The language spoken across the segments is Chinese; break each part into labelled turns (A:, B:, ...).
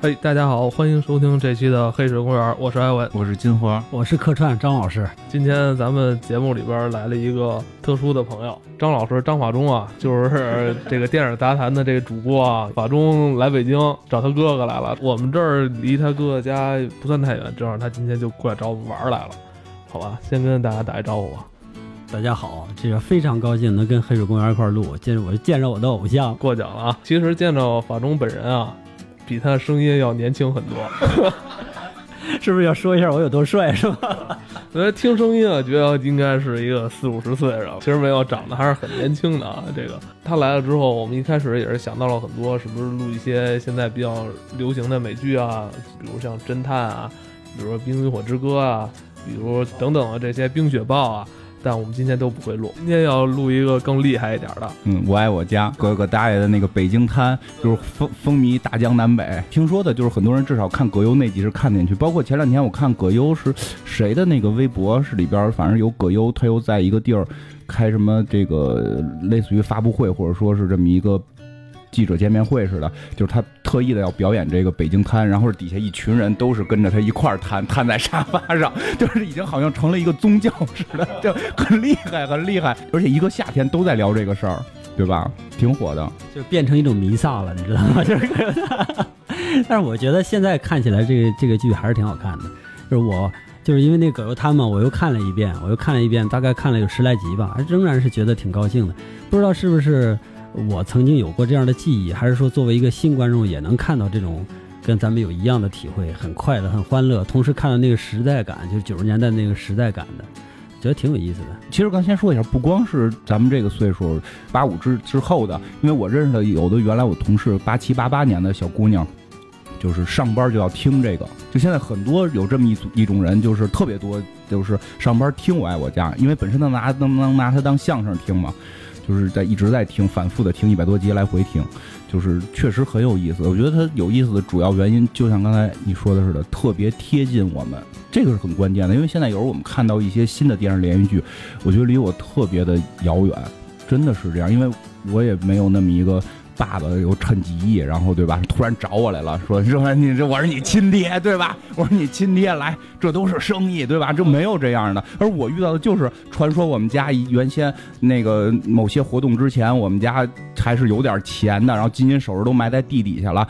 A: 嘿，大家好，欢迎收听这期的《黑水公园》，我是艾文，
B: 我是金花，
C: 我是客串张老师。
A: 今天咱们节目里边来了一个特殊的朋友，张老师张法中啊，就是这个电影杂谈的这个主播啊。法中来北京找他哥哥来了，我们这儿离他哥哥家不算太远，正好他今天就过来找我们玩来了，好吧？先跟大家打一招呼吧。
C: 大家好，这个非常高兴能跟黑水公园一块录，见我见着我的偶像，
A: 过奖了啊！其实见着法中本人啊，比他的声音要年轻很多，
C: 是不是要说一下我有多帅是吧？
A: 我觉得听声音啊，觉得应该是一个四五十岁的，其实没有，长得还是很年轻的啊。这个他来了之后，我们一开始也是想到了很多，是不是录一些现在比较流行的美剧啊，比如像侦探啊，比如说《冰与火之歌》啊，比如等等的这些《冰雪暴》啊。但我们今天都不会录，今天要录一个更厉害一点的。
B: 嗯，我爱我家，哥哥大爷的那个北京滩，就是风风靡大江南北。听说的就是很多人至少看葛优那集是看进去，包括前两天我看葛优是谁的那个微博是里边，反正有葛优，他又在一个地儿开什么这个类似于发布会，或者说是这么一个。记者见面会似的，就是他特意的要表演这个北京瘫，然后底下一群人都是跟着他一块儿瘫，瘫在沙发上，就是已经好像成了一个宗教似的，就很厉害，很厉害。而且一个夏天都在聊这个事儿，对吧？挺火的，
C: 就变成一种弥撒了，你知道吗？就是，但是我觉得现在看起来这个这个剧还是挺好看的。就是我就是因为那葛优瘫嘛，我又看了一遍，我又看了一遍，大概看了有十来集吧，仍然是觉得挺高兴的。不知道是不是？我曾经有过这样的记忆，还是说作为一个新观众也能看到这种跟咱们有一样的体会，很快乐、很欢乐，同时看到那个时代感，就是九十年代那个时代感的，觉得挺有意思的。
B: 其实刚先说一下，不光是咱们这个岁数八五之之后的，因为我认识的有的原来我同事八七八八年的小姑娘，就是上班就要听这个，就现在很多有这么一组一种人，就是特别多，就是上班听我爱我家，因为本身能拿能能拿它当相声听嘛。就是在一直在听，反复的听一百多集来回听，就是确实很有意思。我觉得它有意思的主要原因，就像刚才你说的似的，特别贴近我们，这个是很关键的。因为现在有时候我们看到一些新的电视连续剧，我觉得离我特别的遥远，真的是这样，因为我也没有那么一个。爸爸又趁机，然后对吧？突然找我来了，说说你这我是你亲爹对吧？我说你亲爹来，这都是生意对吧？这没有这样的。而我遇到的就是传说，我们家原先那个某些活动之前，我们家还是有点钱的，然后金银首饰都埋在地底下了。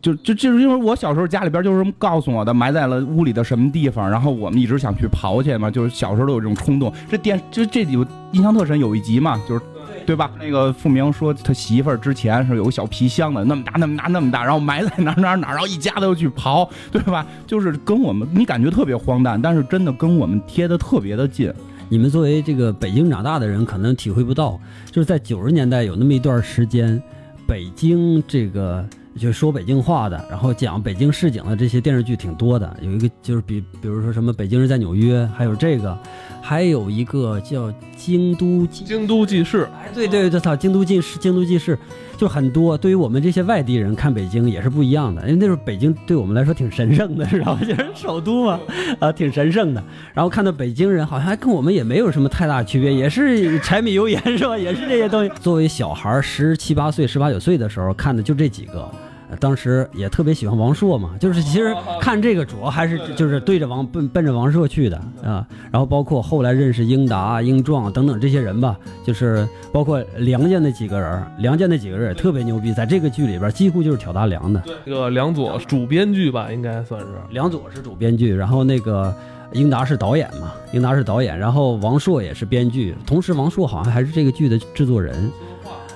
B: 就就就是因为我小时候家里边就是告诉我的，埋在了屋里的什么地方，然后我们一直想去刨去嘛，就是小时候都有这种冲动。这电就这有印象特深，有一集嘛，就是。对吧？那个付明说他媳妇儿之前是有个小皮箱的，那么大那么大那么大，然后埋在哪哪哪，然后一家子又去刨，对吧？就是跟我们你感觉特别荒诞，但是真的跟我们贴的特别的近。
C: 你们作为这个北京长大的人，可能体会不到，就是在九十年代有那么一段时间，北京这个。就说北京话的，然后讲北京市井的这些电视剧挺多的。有一个就是比，比如说什么《北京人在纽约》，还有这个，还有一个叫《京都
A: 京都记事》。
C: 哎，对对对，操，《京都记事》《京都记事》就很多。对于我们这些外地人看北京也是不一样的，因为那时候北京对我们来说挺神圣的，知道吧？就是首都嘛，啊，挺神圣的。然后看到北京人好像还跟我们也没有什么太大区别，也是柴米油盐是吧？也是这些东西。作为小孩十七八岁、十八九岁的时候看的就这几个。当时也特别喜欢王朔嘛，就是其实看这个主要还是就是对着王奔奔着王朔去的啊，然后包括后来认识英达、英壮等等这些人吧，就是包括梁家那几个人，梁家那几个人也特别牛逼，在这个剧里边几乎就是挑大梁的。
A: 这个梁左主编剧吧，应该算是
C: 梁左是主编剧，然后那个英达是导演嘛，英达是导演，然后王朔也是编剧，同时王朔好像还是这个剧的制作人，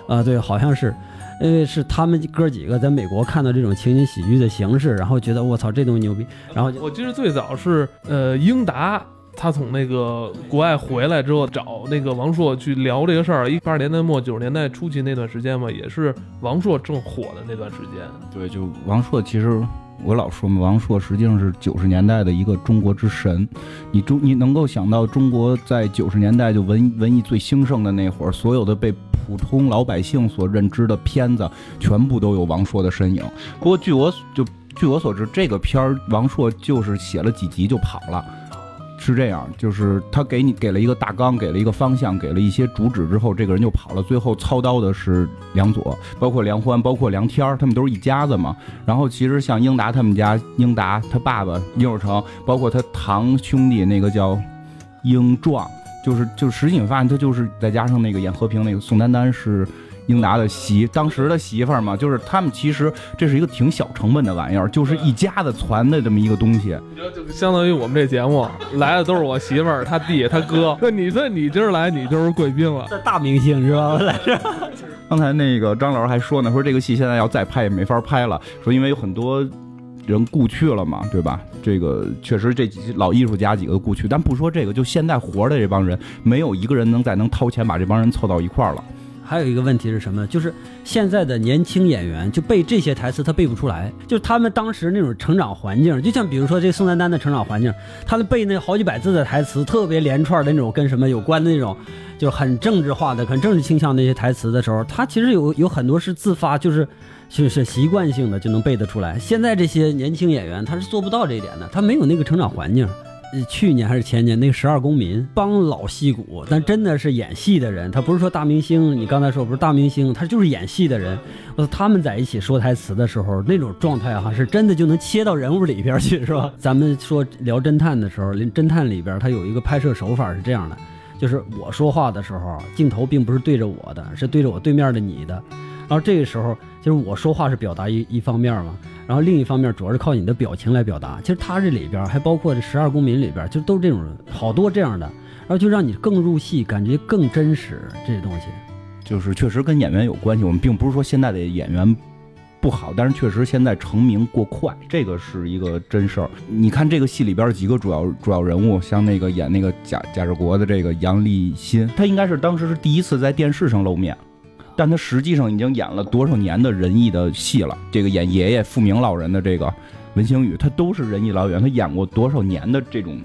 C: 啊，对，好像是。因为是他们哥几个在美国看到这种情景喜剧的形式，然后觉得我操这东西牛逼。然后
A: 我记得最早是呃英达，他从那个国外回来之后找那个王朔去聊这个事儿。一八十年代末九十年代初期那段时间嘛，也是王朔正火的那段时间。
B: 对，就王朔其实我老说嘛，王朔实际上是九十年代的一个中国之神。你中你能够想到中国在九十年代就文文艺最兴盛的那会儿，所有的被。普通老百姓所认知的片子，全部都有王朔的身影。不过，据我就据我所知，这个片儿王朔就是写了几集就跑了，是这样，就是他给你给了一个大纲，给了一个方向，给了一些主旨之后，这个人就跑了。最后操刀的是梁左，包括梁欢，包括梁天儿，他们都是一家子嘛。然后其实像英达他们家，英达他爸爸殷若成，包括他堂兄弟那个叫英壮，就是就实际你发现他就是再加上那个演和平那个宋丹丹是。英达的媳，当时的媳妇儿嘛，就是他们其实这是一个挺小成本的玩意儿，就是一家子传的这么一个东西。
A: 就相当于我们这节目来的都是我媳妇儿、他弟、他哥。那你这你今儿来，你就是贵宾了。
C: 这大明星是吧？来这。
B: 刚才那个张老师还说呢，说这个戏现在要再拍也没法拍了，说因为有很多人故去了嘛，对吧？这个确实这几老艺术家几个故去，但不说这个，就现在活的这帮人，没有一个人能再能掏钱把这帮人凑到一块儿了。
C: 还有一个问题是什么？就是现在的年轻演员就背这些台词，他背不出来。就是他们当时那种成长环境，就像比如说这宋丹丹的成长环境，他们背那好几百字的台词，特别连串的那种跟什么有关的那种，就是很政治化的、很政治倾向那些台词的时候，他其实有有很多是自发，就是就是习惯性的就能背得出来。现在这些年轻演员他是做不到这一点的，他没有那个成长环境。去年还是前年，那个十二公民帮老戏骨，但真的是演戏的人，他不是说大明星。你刚才说不是大明星，他就是演戏的人。我他们在一起说台词的时候，那种状态哈，是真的就能切到人物里边去，是吧？咱们说聊侦探的时候，侦探里边他有一个拍摄手法是这样的，就是我说话的时候，镜头并不是对着我的，是对着我对面的你的。然后这个时候，就是我说话是表达一一方面嘛。然后另一方面，主要是靠你的表情来表达。其实他这里边还包括这十二公民里边，就都是这种好多这样的，然后就让你更入戏，感觉更真实。这些东西，
B: 就是确实跟演员有关系。我们并不是说现在的演员不好，但是确实现在成名过快，这个是一个真事儿。你看这个戏里边几个主要主要人物，像那个演那个贾贾志国的这个杨立新，他应该是当时是第一次在电视上露面。但他实际上已经演了多少年的仁义的戏了？这个演爷爷富明老人的这个文星宇，他都是仁义老演员，他演过多少年的这种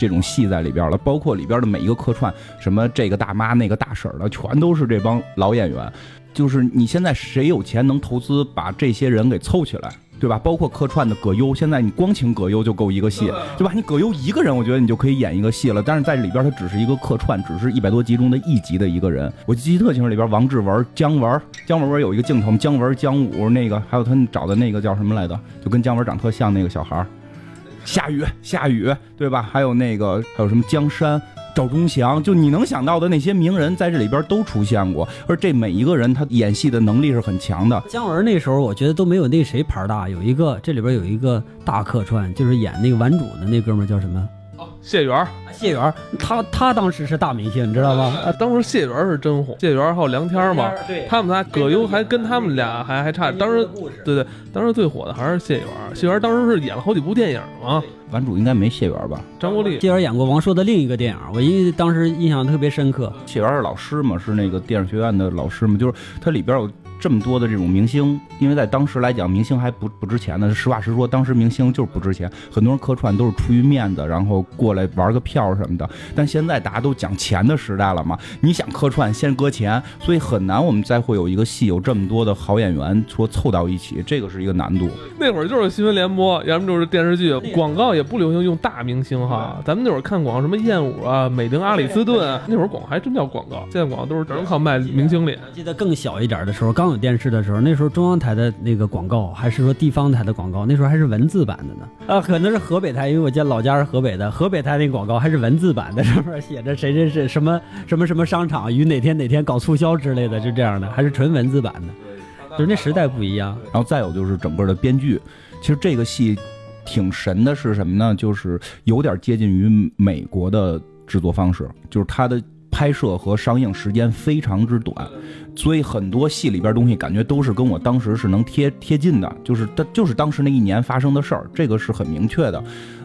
B: 这种戏在里边了？包括里边的每一个客串，什么这个大妈那个大婶的，全都是这帮老演员。就是你现在谁有钱能投资把这些人给凑起来？对吧？包括客串的葛优，现在你光请葛优就够一个戏，对吧？你葛优一个人，我觉得你就可以演一个戏了。但是在里边他只是一个客串，只是一百多集中的一集的一个人。我记得特清楚，里边王志文、姜文，姜文不是有一个镜头，姜文、姜武那个，还有他找的那个叫什么来着？就跟姜文长特像那个小孩夏雨，夏雨，对吧？还有那个还有什么江山？赵忠祥，就你能想到的那些名人，在这里边都出现过，而这每一个人他演戏的能力是很强的。
C: 姜文那时候，我觉得都没有那谁牌大，有一个这里边有一个大客串，就是演那个顽主的那哥们叫什么？
A: 哦，谢元，
C: 谢元，他他当时是大明星，你知道吗？
A: 啊，当时谢元是真红，谢元还有梁天嘛，
C: 对，
A: 他们仨葛优还跟他们俩还还差，当时对对，当时最火的还是谢元，谢元当时是演了好几部电影嘛。
B: 版主应该没谢元吧？
A: 张国立，
C: 谢元演过王朔的另一个电影，我因为当时印象特别深刻。
B: 谢元是老师嘛，是那个电影学院的老师嘛，就是他里边有。这么多的这种明星，因为在当时来讲，明星还不不值钱呢。实话实说，当时明星就是不值钱，很多人客串都是出于面子，然后过来玩个票什么的。但现在大家都讲钱的时代了嘛，你想客串先搁钱，所以很难我们再会有一个戏有这么多的好演员说凑到一起，这个是一个难度。
A: 那会儿就是新闻联播，要么就是电视剧，广告也不流行用大明星哈。咱们那会儿看广告，什么燕舞啊、美玲阿里斯顿，那会儿广告还真叫广告。现在广告都是只能靠卖明星脸。
C: 记得更小一点的时候，刚。电视的时候，那时候中央台的那个广告，还是说地方台的广告，那时候还是文字版的呢。啊，可能是河北台，因为我家老家是河北的，河北台那广告还是文字版的，上面写着谁谁谁什么什么什么商场于哪天哪天搞促销之类的，就这样的，还是纯文字版的，就是那时代不一样。
B: 然后再有就是整个的编剧，其实这个戏挺神的，是什么呢？就是有点接近于美国的制作方式，就是它的。拍摄和上映时间非常之短，所以很多戏里边东西感觉都是跟我当时是能贴贴近的，就是它就是当时那一年发生的事儿，这个是很明确的，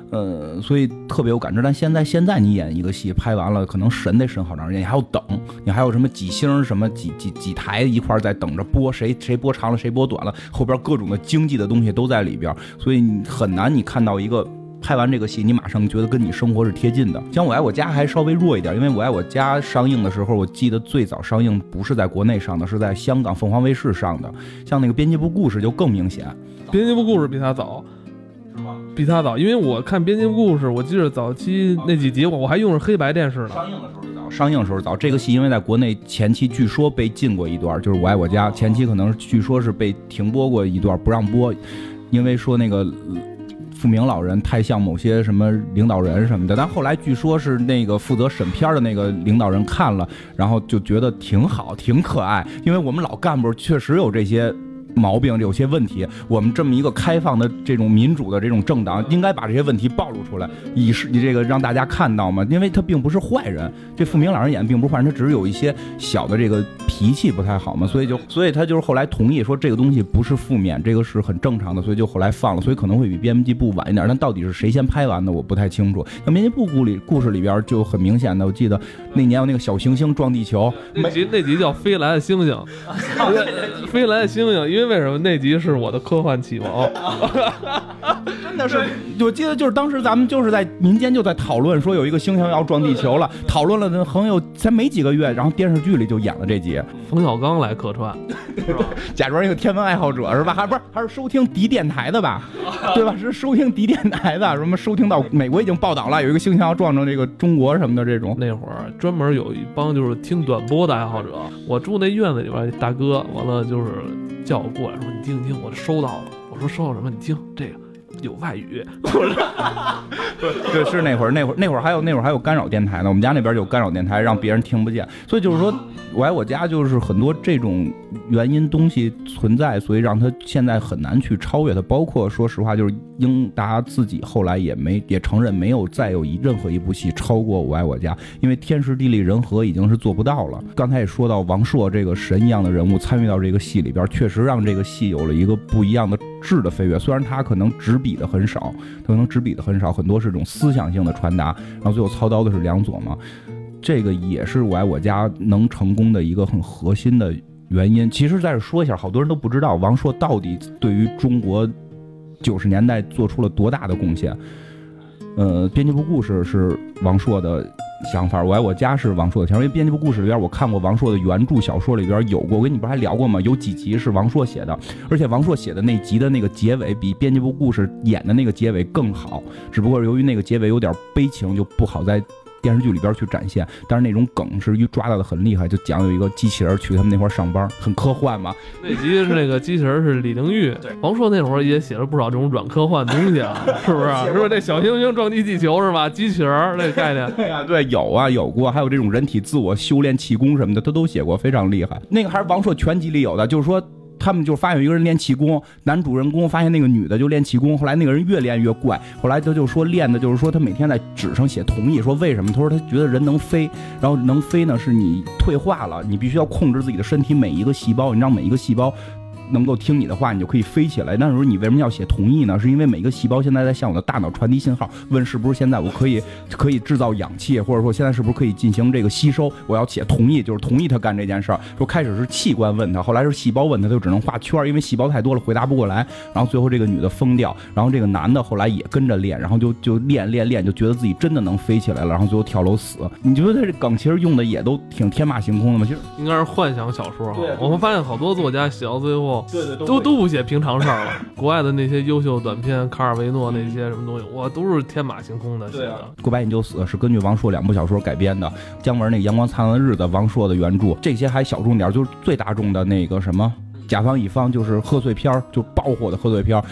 B: 呃，所以特别有感知。但现在现在你演一个戏拍完了，可能审得审好长时间，你还要等，你还有什么几星什么几几几台一块在等着播，谁谁播长了谁播短了，后边各种的经济的东西都在里边，所以你很难你看到一个。拍完这个戏，你马上觉得跟你生活是贴近的。像《我爱我家》还稍微弱一点，因为《我爱我家》上映的时候，我记得最早上映不是在国内上的，是在香港凤凰卫视上的。像那个《编辑部故事》就更明显，《
A: 编辑部故事》比它早。
B: 是吗？
A: 比他早，因为我看编辑部故事，我记得早期那几集我我还用着黑白电视呢。
B: 上映的时候就早，上映的时候早。这个戏因为在国内前期据说被禁过一段，就是《我爱我家》前期可能据说是被停播过一段，不让播，因为说那个。富明老人太像某些什么领导人什么的，但后来据说是那个负责审片的那个领导人看了，然后就觉得挺好，挺可爱，因为我们老干部确实有这些。毛病有些问题，我们这么一个开放的这种民主的这种政党，应该把这些问题暴露出来，以示你这个让大家看到嘛。因为他并不是坏人，这富明老人演的并不是坏人，他只是有一些小的这个脾气不太好嘛，所以就所以他就是后来同意说这个东西不是负面，这个是很正常的，所以就后来放了，所以可能会比编辑部晚一点。但到底是谁先拍完的，我不太清楚。那编辑部故里故事里边就很明显的，我记得那年有那个小行星撞地球，
A: 那集那集叫飞来的星星，飞来的星星，因为。为什么那集是我的科幻启蒙？
B: 真的是，我记得就是当时咱们就是在民间就在讨论说有一个星星要撞地球了，讨论了很有才没几个月，然后电视剧里就演了这集。
A: 冯小刚来客串，
B: 假装一个天文爱好者是吧？还不是还是收听敌电台的吧？对吧？是收听敌电台的，什么收听到美国已经报道了有一个星星要撞着这个中国什么的这种。
A: 那会儿专门有一帮就是听短波的爱好者，我住那院子里边，大哥完了就是。叫我过来，说你听听，我收到了。我说收到什么？你听这个有外语。
B: 对，是那会儿，那会儿，那会儿还有那会儿还有干扰电台呢。我们家那边有干扰电台，让别人听不见。所以就是说，我爱我家就是很多这种原因东西存在，所以让他现在很难去超越它。包括说实话，就是英达自己后来也没也承认，没有再有一任何一部戏超过我爱我家，因为天时地利人和已经是做不到了。刚才也说到王朔这个神一样的人物参与到这个戏里边，确实让这个戏有了一个不一样的质的飞跃。虽然他可能执笔的很少，他可能执笔的很少，很多是这种思想性的传达。然后最后操刀的是梁左嘛。这个也是我爱我家能成功的一个很核心的原因。其实在这说一下，好多人都不知道王朔到底对于中国九十年代做出了多大的贡献。呃，编辑部故事是王朔的想法，我爱我家是王朔的想法。因为编辑部故事里边，我看过王朔的原著小说里边有过，我跟你不是还聊过吗？有几集是王朔写的，而且王朔写的那集的那个结尾比编辑部故事演的那个结尾更好，只不过由于那个结尾有点悲情，就不好在。电视剧里边去展现，但是那种梗是抓到的很厉害，就讲有一个机器人去他们那块上班，很科幻嘛。
A: 那集是那个机器人是李玲玉，王朔那会儿也写了不少这种软科幻东西啊，是不是？是不是这小行星撞击地球是吧？机器人那概念？
B: 对啊，对，有啊，有过，还有这种人体自我修炼气功什么的，他都写过，非常厉害。那个还是王朔全集里有的，就是说。他们就发现有一个人练气功，男主人公发现那个女的就练气功，后来那个人越练越怪，后来他就说练的就是说他每天在纸上写同意，说为什么？他说他觉得人能飞，然后能飞呢是你退化了，你必须要控制自己的身体每一个细胞，你让每一个细胞。能够听你的话，你就可以飞起来。那时候你为什么要写同意呢？是因为每个细胞现在在向我的大脑传递信号，问是不是现在我可以可以制造氧气，或者说现在是不是可以进行这个吸收？我要写同意，就是同意他干这件事儿。说开始是器官问他，后来是细胞问他，他就只能画圈，因为细胞太多了，回答不过来。然后最后这个女的疯掉，然后这个男的后来也跟着练，然后就就练练练，就觉得自己真的能飞起来了，然后最后跳楼死。你觉得他这梗其实用的也都挺天马行空的吗？其实
A: 应该是幻想小说。对，我们发现好多作家写到最后，
B: 对对
A: 都都。不写平常事儿了，国外的那些优秀短片，卡尔维诺那些什么东西，哇，都是天马行空的写的。
B: 过白你就死是根据王朔两部小说改编的，姜文那《阳光灿烂的日子》，王朔的原著，这些还小众点，就是最大众的那个什么《甲方乙方》，就是贺岁片儿，就爆火的贺岁片儿。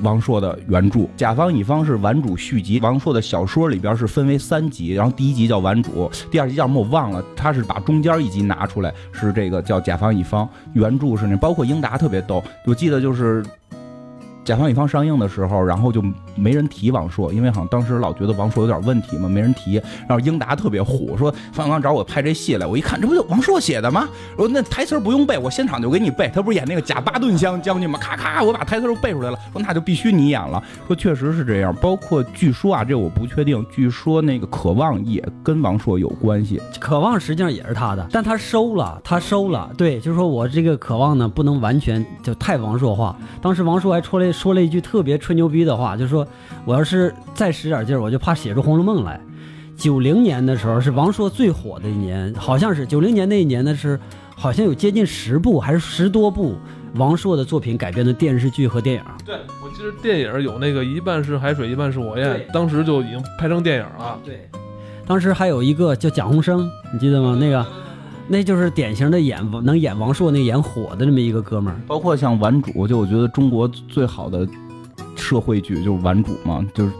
B: 王朔的原著《甲方乙方》是顽主续集，王朔的小说里边是分为三集，然后第一集叫顽主，第二集叫什么我忘了，他是把中间一集拿出来，是这个叫甲方乙方。原著是那，包括英达特别逗，我记得就是。甲方乙方上映的时候，然后就没人提王朔，因为好像当时老觉得王朔有点问题嘛，没人提。然后英达特别虎，说方小刚找我拍这戏来，我一看，这不就王朔写的吗？说那台词不用背，我现场就给你背。他不是演那个贾巴顿将将军吗？咔咔，我把台词都背出来了。说那就必须你演了。说确实是这样，包括据说啊，这我不确定，据说那个渴望也跟王朔有关系。
C: 渴望实际上也是他的，但他收了，他收了。对，就是说我这个渴望呢，不能完全就太王朔化。当时王朔还出来。说了一句特别吹牛逼的话，就说我要是再使点劲儿，我就怕写出《红楼梦》来。九零年的时候是王朔最火的一年，好像是九零年那一年呢是好像有接近十部还是十多部王朔的作品改编的电视剧和电影。
A: 对，我记得电影有那个一半是海水一半是火焰，当时就已经拍成电影了。
C: 对，当时还有一个叫蒋鸿生，你记得吗？那个，那就是典型的演能演王朔那演火的那么一个哥们儿。
B: 包括像《顽主》，就我觉得中国最好的社会剧就是《顽主》嘛，就是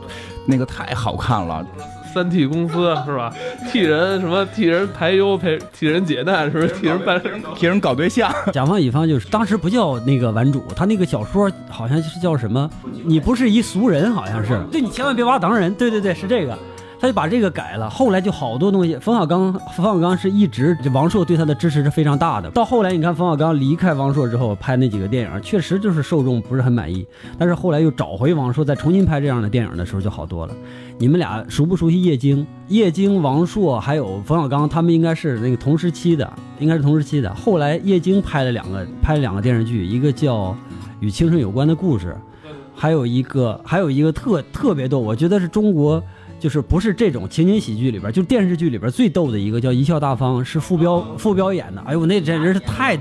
B: 那个太好看了。
A: 三 T 公司是吧？替人什么？替人排忧，陪替人解难，是不是？替人办。
B: 替人搞对象，
C: 甲方乙方就是当时不叫那个顽主，他那个小说好像是叫什么？你不是一俗人，好像是。对你千万别把我当人。对对对，是这个。他就把这个改了，后来就好多东西。冯小刚，冯小刚是一直王朔对他的支持是非常大的。到后来，你看冯小刚离开王朔之后拍那几个电影，确实就是受众不是很满意。但是后来又找回王朔，再重新拍这样的电影的时候就好多了。你们俩熟不熟悉叶京？叶京、王朔还有冯小刚，他们应该是那个同时期的，应该是同时期的。后来叶京拍了两个，拍了两个电视剧，一个叫《与青春有关的故事》，还有一个还有一个特特别逗，我觉得是中国。就是不是这种情景喜剧里边，就电视剧里边最逗的一个叫《贻笑大方》，是傅彪傅彪演的。哎呦，那真是太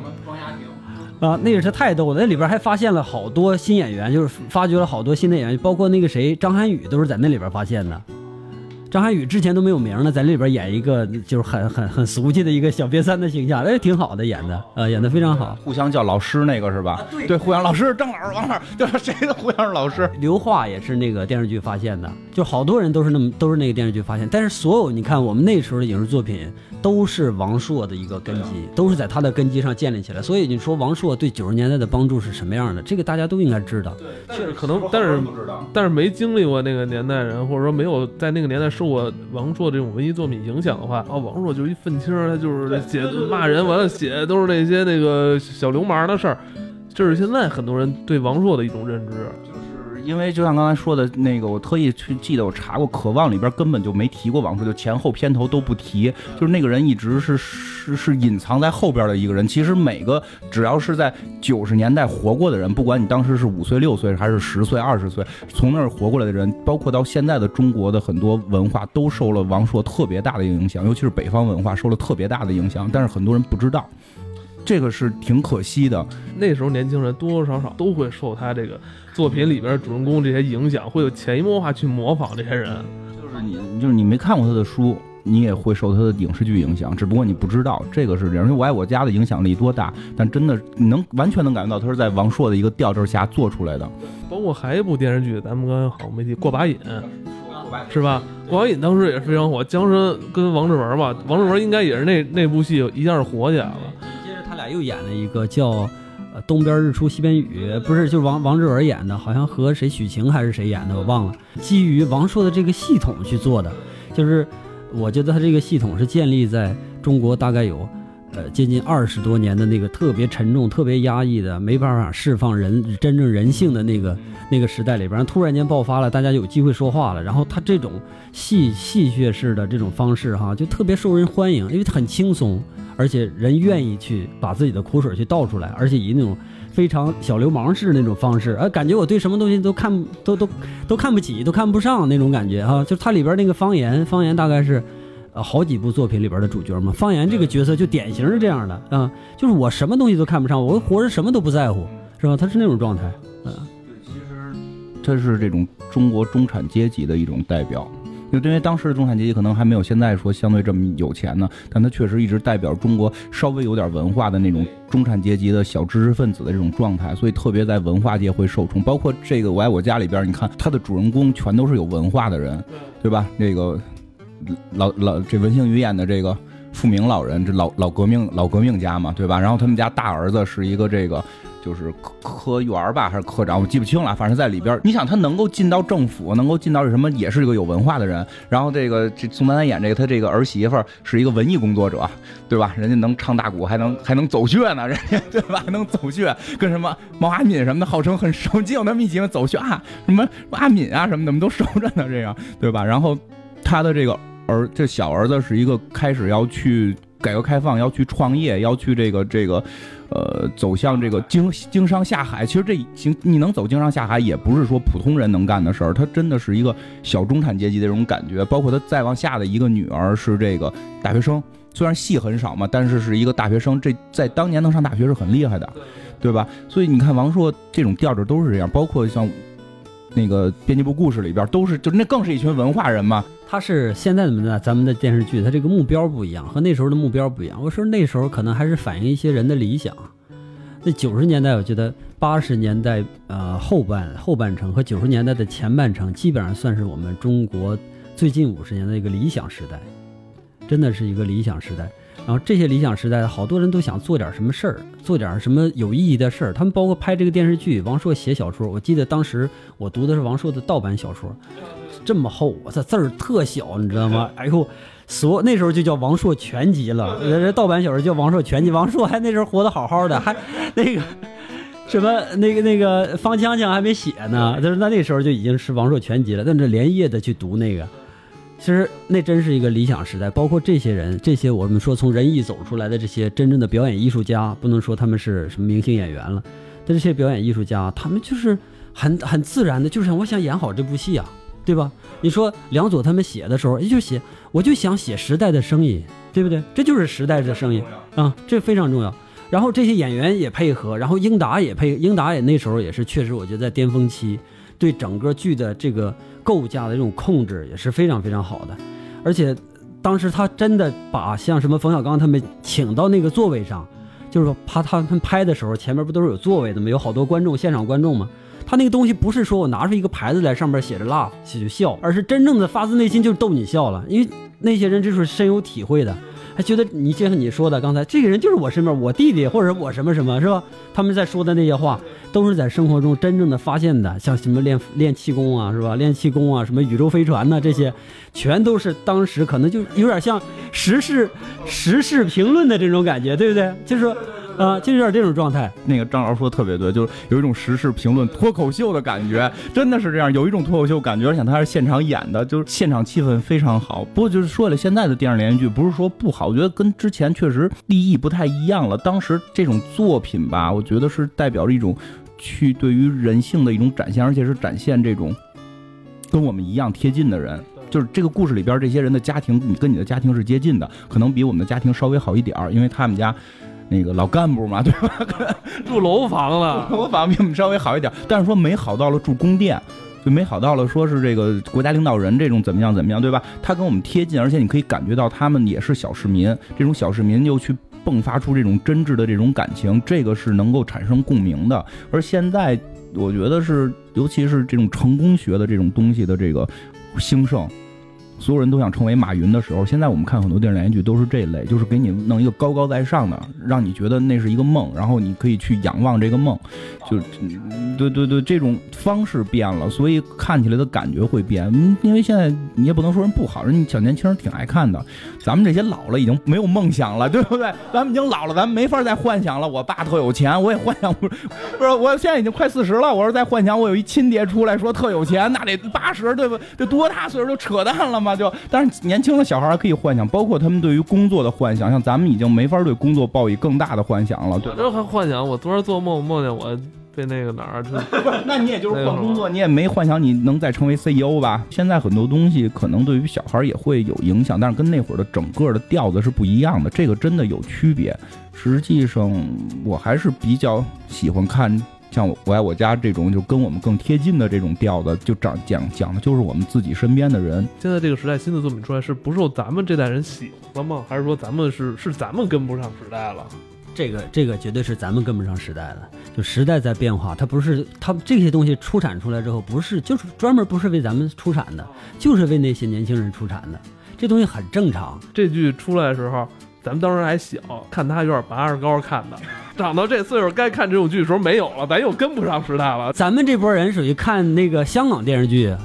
C: 啊，那个是太逗了。那里边还发现了好多新演员，就是发掘了好多新的演员，包括那个谁张涵予都是在那里边发现的。张涵予之前都没有名呢，在那里边演一个就是很很很俗气的一个小瘪三的形象，哎，挺好的演的，呃，演的非常好。
B: 互相叫老师那个是吧？对，互相老师，张老师、王老师，就是谁都互相是老师。
C: 刘桦也是那个电视剧发现的，就好多人都是那么都是那个电视剧发现。但是所有你看我们那时候的影视作品都是王朔的一个根基，都是在他的根基上建立起来。所以你说王朔对九十年代的帮助是什么样的？这个大家都应该知道。
A: 对，确实可能，但是但是没经历过那个年代人，或者说没有在那个年代受过王朔这种文艺作品影响的话，啊，王朔就是一愤青，他就是写骂人，完了写的都是那些那个小流氓的事儿，这是现在很多人对王朔的一种认知。
B: 因为就像刚才说的那个，我特意去记得我查过，《渴望》里边根本就没提过王朔，就前后片头都不提，就是那个人一直是是是隐藏在后边的一个人。其实每个只要是在九十年代活过的人，不管你当时是五岁、六岁还是十岁、二十岁，从那儿活过来的人，包括到现在的中国的很多文化，都受了王朔特别大的影响，尤其是北方文化受了特别大的影响，但是很多人不知道。这个是挺可惜的。
A: 那时候年轻人多多少少都会受他这个作品里边主人公这些影响，会有潜移默化去模仿这些人。
B: 就是你，就是你没看过他的书，你也会受他的影视剧影响，只不过你不知道这个是这样。因为我爱我家的影响力多大，但真的你能完全能感觉到他是在王朔的一个调调下做出来的。
A: 包括还一部电视剧，咱们刚才好像没提《过把瘾》，是吧？《过把瘾》当时也是非常火，江山跟王志文嘛，王志文应该也是那那部戏一下是火起来了。
C: 又演了一个叫《呃东边日出西边雨》，不是就王王志文演的，好像和谁许晴还是谁演的，我忘了。基于王朔的这个系统去做的，就是我觉得他这个系统是建立在中国大概有。呃，接近二十多年的那个特别沉重、特别压抑的，没办法释放人真正人性的那个那个时代里边，突然间爆发了，大家有机会说话了。然后他这种戏戏谑式的这种方式，哈，就特别受人欢迎，因为他很轻松，而且人愿意去把自己的苦水去倒出来，而且以那种非常小流氓式的那种方式，呃，感觉我对什么东西都看都都都看不起，都看不上那种感觉，哈，就它里边那个方言，方言大概是。呃，好几部作品里边的主角嘛，方言这个角色就典型是这样的啊，就是我什么东西都看不上，我活着什么都不在乎，是吧？他是那种状态，嗯。
B: 对其实他是这种中国中产阶级的一种代表，就因为当时的中产阶级可能还没有现在说相对这么有钱呢，但他确实一直代表中国稍微有点文化的那种中产阶级的小知识分子的这种状态，所以特别在文化界会受宠。包括这个《我爱我家》里边，你看他的主人公全都是有文化的人，对吧？那个。老老这文星宇演的这个富明老人，这老老革命老革命家嘛，对吧？然后他们家大儿子是一个这个就是科科员吧，还是科长，我记不清了。反正在里边，你想他能够进到政府，能够进到什么，也是一个有文化的人。然后这个这宋丹丹演这个他这个儿媳妇是一个文艺工作者，对吧？人家能唱大鼓，还能还能走穴呢，人家对吧？还能走穴，跟什么毛阿敏什么的号称很熟，就有那么一集走穴啊，什么阿敏啊什么的，我们都熟着呢，这样对吧？然后他的这个。儿这小儿子是一个开始要去改革开放，要去创业，要去这个这个，呃，走向这个经经商下海。其实这经你能走经商下海，也不是说普通人能干的事儿，他真的是一个小中产阶级的这种感觉。包括他再往下的一个女儿是这个大学生，虽然戏很少嘛，但是是一个大学生，这在当年能上大学是很厉害的，对吧？所以你看王朔这种调调都是这样，包括像那个编辑部故事里边都是，就那更是一群文化人嘛。
C: 他是现在的咱们的电视剧，他这个目标不一样，和那时候的目标不一样。我说那时候可能还是反映一些人的理想。那九十年代，我觉得八十年代呃后半后半程和九十年代的前半程，基本上算是我们中国最近五十年的一个理想时代，真的是一个理想时代。然后这些理想时代，好多人都想做点什么事儿，做点什么有意义的事儿。他们包括拍这个电视剧，王朔写小说。我记得当时我读的是王朔的盗版小说。这么厚，我操，字儿特小，你知道吗？哎呦，所那时候就叫王朔全集了，这盗版小说叫王朔全集。王朔还那时候活得好好的，还 那个什么那个那个方锵锵还没写呢，就是那那时候就已经是王朔全集了。但是连夜的去读那个，其实那真是一个理想时代。包括这些人，这些我们说从仁义走出来的这些真正的表演艺术家，不能说他们是什么明星演员了，但这些表演艺术家，他们就是很很自然的，就是想我想演好这部戏啊。对吧？你说梁左他们写的时候，也就写，我就想写时代的声音，对不对？这就是时代的声音啊，这非常重要。然后这些演员也配合，然后英达也配，英达也那时候也是确实，我觉得在巅峰期，对整个剧的这个构架的这种控制也是非常非常好的。而且当时他真的把像什么冯小刚他们请到那个座位上，就是说怕他们拍的时候前面不都是有座位的吗？有好多观众，现场观众吗？他那个东西不是说我拿出一个牌子来，上面写着 laugh 写就笑，而是真正的发自内心就逗你笑了。因为那些人就是深有体会的，还觉得你就像你说的刚才，这个人就是我身边我弟弟或者我什么什么，是吧？他们在说的那些话，都是在生活中真正的发现的，像什么练练气功啊，是吧？练气功啊，什么宇宙飞船呐，这些，全都是当时可能就有点像时事时事评论的这种感觉，对不对？就是说。啊，就有点这种状态。
B: 那个张老师说的特别对，就是有一种时事评论脱口秀的感觉，真的是这样，有一种脱口秀感觉，而且他是现场演的，就是现场气氛非常好。不过就是说了，现在的电视连续剧不是说不好，我觉得跟之前确实立意不太一样了。当时这种作品吧，我觉得是代表着一种去对于人性的一种展现，而且是展现这种跟我们一样贴近的人。就是这个故事里边这些人的家庭，你跟你的家庭是接近的，可能比我们的家庭稍微好一点儿，因为他们家。那个老干部嘛，对吧？
A: 住楼房了，
B: 楼房比我们稍微好一点，但是说没好到了住宫殿，就没好到了说是这个国家领导人这种怎么样怎么样，对吧？他跟我们贴近，而且你可以感觉到他们也是小市民，这种小市民又去迸发出这种真挚的这种感情，这个是能够产生共鸣的。而现在，我觉得是，尤其是这种成功学的这种东西的这个兴盛。所有人都想成为马云的时候，现在我们看很多电视连续剧都是这类，就是给你弄一个高高在上的，让你觉得那是一个梦，然后你可以去仰望这个梦，就，对对对，这种方式变了，所以看起来的感觉会变。因为现在你也不能说人不好，人小年轻挺爱看的，咱们这些老了已经没有梦想了，对不对？咱们已经老了，咱们没法再幻想了。我爸特有钱，我也幻想不，不是，我现在已经快四十了，我说再幻想我有一亲爹出来说特有钱，那得八十，对不？这多大岁数就扯淡了吗吗？就，但是年轻的小孩还可以幻想，包括他们对于工作的幻想，像咱们已经没法对工作抱以更大的幻想了。对，
A: 这还幻想，我昨儿做梦梦见我被那个哪儿，
B: 那你也就是换工作，你也没幻想你能再成为 CEO 吧？现在很多东西可能对于小孩也会有影响，但是跟那会儿的整个的调子是不一样的，这个真的有区别。实际上，我还是比较喜欢看。像我爱我家这种，就跟我们更贴近的这种调子，就讲讲讲的就是我们自己身边的人。
A: 现在这个时代新的作品出来，是不受咱们这代人喜欢了吗？还是说咱们是是咱们跟不上时代了？
C: 这个这个绝对是咱们跟不上时代了。就时代在变化，它不是它这些东西出产出来之后，不是就是专门不是为咱们出产的，就是为那些年轻人出产的。这东西很正常。
A: 这剧出来的时候。咱们当时还小，看他有点拔着高看的，长到这岁数该看这种剧的时候没有了，咱又跟不上时代了。
C: 咱们这波人属于看那个香港电视剧，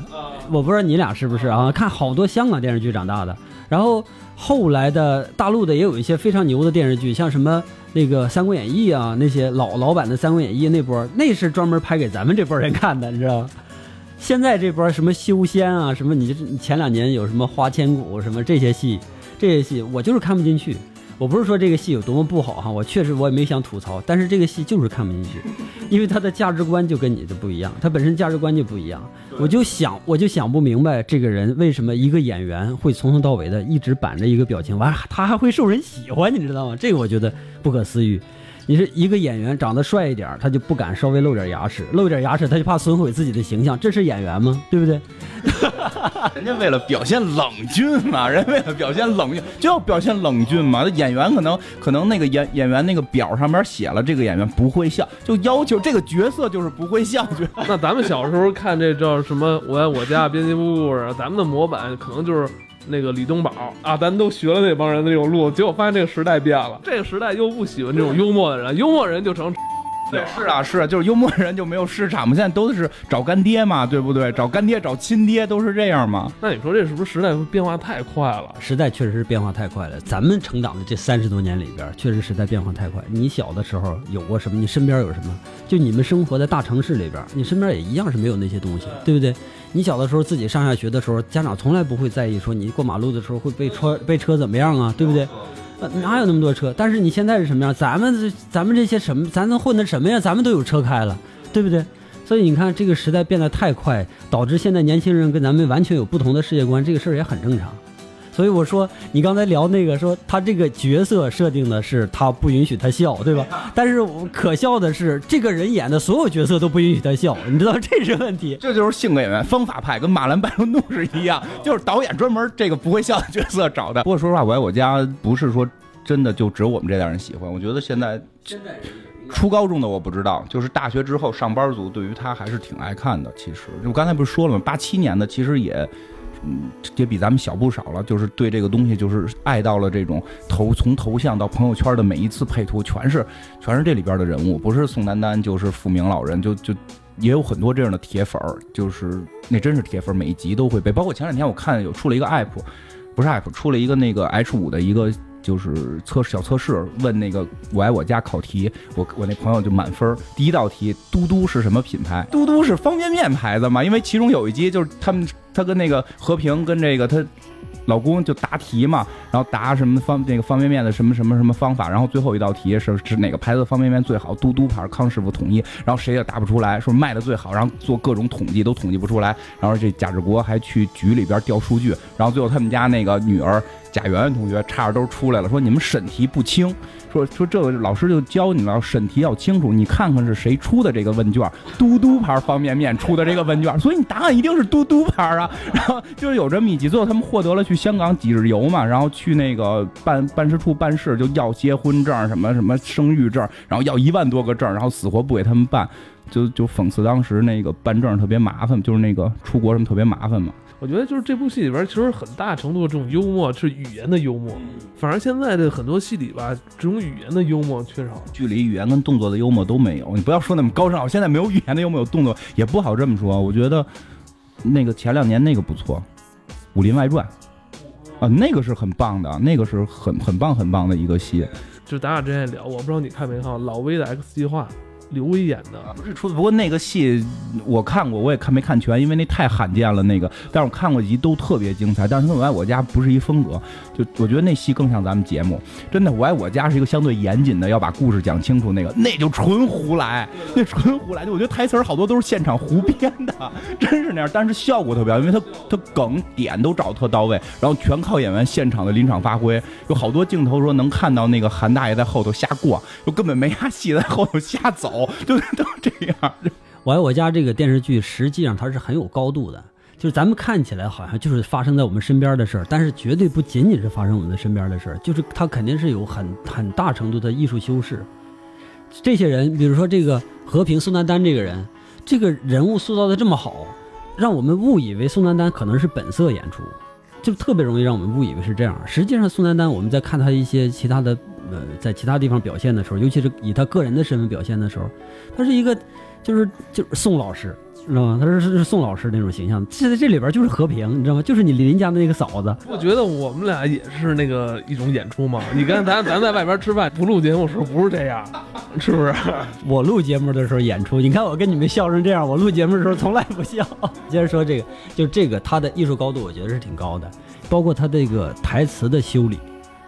C: 我不知道你俩是不是啊？看好多香港电视剧长大的，然后后来的大陆的也有一些非常牛的电视剧，像什么那个《三国演义》啊，那些老老版的《三国演义》那波，那是专门拍给咱们这波人看的，你知道吗？现在这波什么修仙啊，什么你前两年有什么花千骨什么这些戏。这些戏我就是看不进去，我不是说这个戏有多么不好哈，我确实我也没想吐槽，但是这个戏就是看不进去，因为他的价值观就跟你的不一样，他本身价值观就不一样。我就想，我就想不明白这个人为什么一个演员会从头到尾的一直板着一个表情，完他还会受人喜欢，你知道吗？这个我觉得不可思议。你是一个演员，长得帅一点，他就不敢稍微露点牙齿，露点牙齿他就怕损毁自己的形象，这是演员吗？对不对？
B: 人家为了表现冷峻嘛，人为了表现冷峻就要表现冷峻嘛。那演员可能可能那个演演员那个表上面写了这个演员不会笑，就要求这个角色就是不会笑。
A: 那咱们小时候看这叫什么？我爱我家编辑部故事，咱们的模板可能就是。那个李东宝啊，咱都学了那帮人的那种路，结果发现这个时代变了，这个时代又不喜欢这种幽默的人，幽默人就成。
B: 对，是啊，是啊，就是幽默人就没有市场嘛，现在都是找干爹嘛，对不对？找干爹找亲爹都是这样嘛。
A: 那你说这是不是时代变化太快了？
C: 时代确实是变化太快了。咱们成长的这三十多年里边，确实时代变化太快。你小的时候有过什么？你身边有什么？就你们生活在大城市里边，你身边也一样是没有那些东西，对不对？你小的时候自己上下学的时候，家长从来不会在意说你过马路的时候会被车被车怎么样啊，对不对？哪有那么多车？但是你现在是什么样？咱们咱们这些什么，咱能混的什么呀？咱们都有车开了，对不对？所以你看这个时代变得太快，导致现在年轻人跟咱们完全有不同的世界观，这个事儿也很正常。所以我说，你刚才聊那个说他这个角色设定的是他不允许他笑，对吧？但是可笑的是，这个人演的所有角色都不允许他笑，你知道这是问题。
B: 这就是性格演员方法派，跟马兰白兰度是一样，就是导演专门这个不会笑的角色找的。不过说实话，我爱我家不是说真的就只有我们这代人喜欢，我觉得现在初高中的我不知道，就是大学之后上班族对于他还是挺爱看的。其实我刚才不是说了吗？八七年的其实也。嗯，也比咱们小不少了。就是对这个东西，就是爱到了这种头，从头像到朋友圈的每一次配图，全是全是这里边的人物，不是宋丹丹就是傅明老人，就就也有很多这样的铁粉儿，就是那真是铁粉，每一集都会背。包括前两天我看有出了一个 app，不是 app，出了一个那个 H 五的一个。就是测小测试，问那个我爱我家考题，我我那朋友就满分。第一道题，嘟嘟是什么品牌？嘟嘟是方便面牌子嘛？因为其中有一集就是他们他跟那个和平跟这个他。老公就答题嘛，然后答什么方那个方便面的什么什么什么方法，然后最后一道题是是哪个牌子方便面最好？嘟嘟牌，康师傅统一，然后谁也答不出来，说卖的最好，然后做各种统计都统计不出来，然后这贾志国还去局里边调数据，然后最后他们家那个女儿贾圆圆同学差点都出来了，说你们审题不清。说说这个老师就教你了，审题要清楚。你看看是谁出的这个问卷，嘟嘟牌方便面出的这个问卷，所以你答案一定是嘟嘟牌啊。然后就是有这么一集，最后他们获得了去香港几日游嘛，然后去那个办办事处办事，就要结婚证什么什么生育证，然后要一万多个证，然后死活不给他们办，就就讽刺当时那个办证特别麻烦，就是那个出国什么特别麻烦嘛。
A: 我觉得就是这部戏里边，其实很大程度的这种幽默是语言的幽默，反而现在的很多戏里吧，这种语言的幽默缺少，
B: 剧里语言跟动作的幽默都没有。你不要说那么高尚，现在没有语言的幽默，有动作也不好这么说。我觉得那个前两年那个不错，《武林外传》啊，那个是很棒的，那个是很很棒很棒的一个戏。
A: 就咱俩之前聊，我不知道你看没看老威的《X 计划》。刘威演的
B: 不是出，不过那个戏我看过，我也看没看全，因为那太罕见了那个。但是我看过一集都特别精彩，但是跟我爱我家不是一风格，就我觉得那戏更像咱们节目。真的，我爱我家是一个相对严谨的，要把故事讲清楚那个，那就纯胡来，那纯胡来。就我觉得台词好多都是现场胡编的，真是那样。但是效果特别好，因为他他梗点都找特到位，然后全靠演员现场的临场发挥。有好多镜头说能看到那个韩大爷在后头瞎逛，又根本没啥戏在后头瞎走。就都这样。
C: 我爱我家这个电视剧，实际上它是很有高度的。就是咱们看起来好像就是发生在我们身边的事儿，但是绝对不仅仅是发生我们的身边的事儿，就是它肯定是有很很大程度的艺术修饰。这些人，比如说这个和平宋丹丹这个人，这个人物塑造的这么好，让我们误以为宋丹丹可能是本色演出，就特别容易让我们误以为是这样。实际上，宋丹丹我们在看他一些其他的。呃，在其他地方表现的时候，尤其是以他个人的身份表现的时候，他是一个，就是就是宋老师，知道吗？他是是宋老师那种形象。现在这里边就是和平，你知道吗？就是你邻家的那个嫂子。
A: 我觉得我们俩也是那个一种演出嘛。你看咱咱在外边吃饭不录节目时候不是这样，是不是？
C: 我录节目的时候演出，你看我跟你们笑成这样，我录节目的时候从来不笑。接着说这个，就这个他的艺术高度，我觉得是挺高的，包括他这个台词的修理。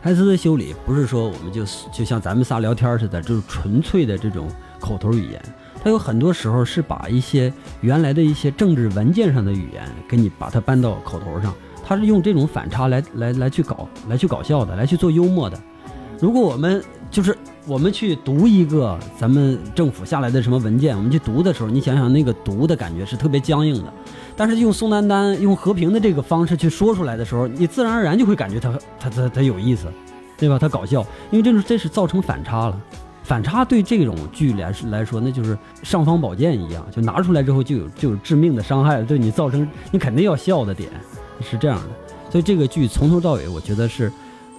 C: 台词的修理不是说我们就就像咱们仨聊天似的，就是纯粹的这种口头语言。它有很多时候是把一些原来的一些政治文件上的语言，给你把它搬到口头上。它是用这种反差来来来去搞，来去搞笑的，来去做幽默的。如果我们就是我们去读一个咱们政府下来的什么文件，我们去读的时候，你想想那个读的感觉是特别僵硬的。但是用宋丹丹用和平的这个方式去说出来的时候，你自然而然就会感觉它它它它有意思，对吧？它搞笑，因为这是这是造成反差了。反差对这种剧来来说，那就是尚方宝剑一样，就拿出来之后就有就有致命的伤害，对你造成你肯定要笑的点是这样的。所以这个剧从头到尾，我觉得是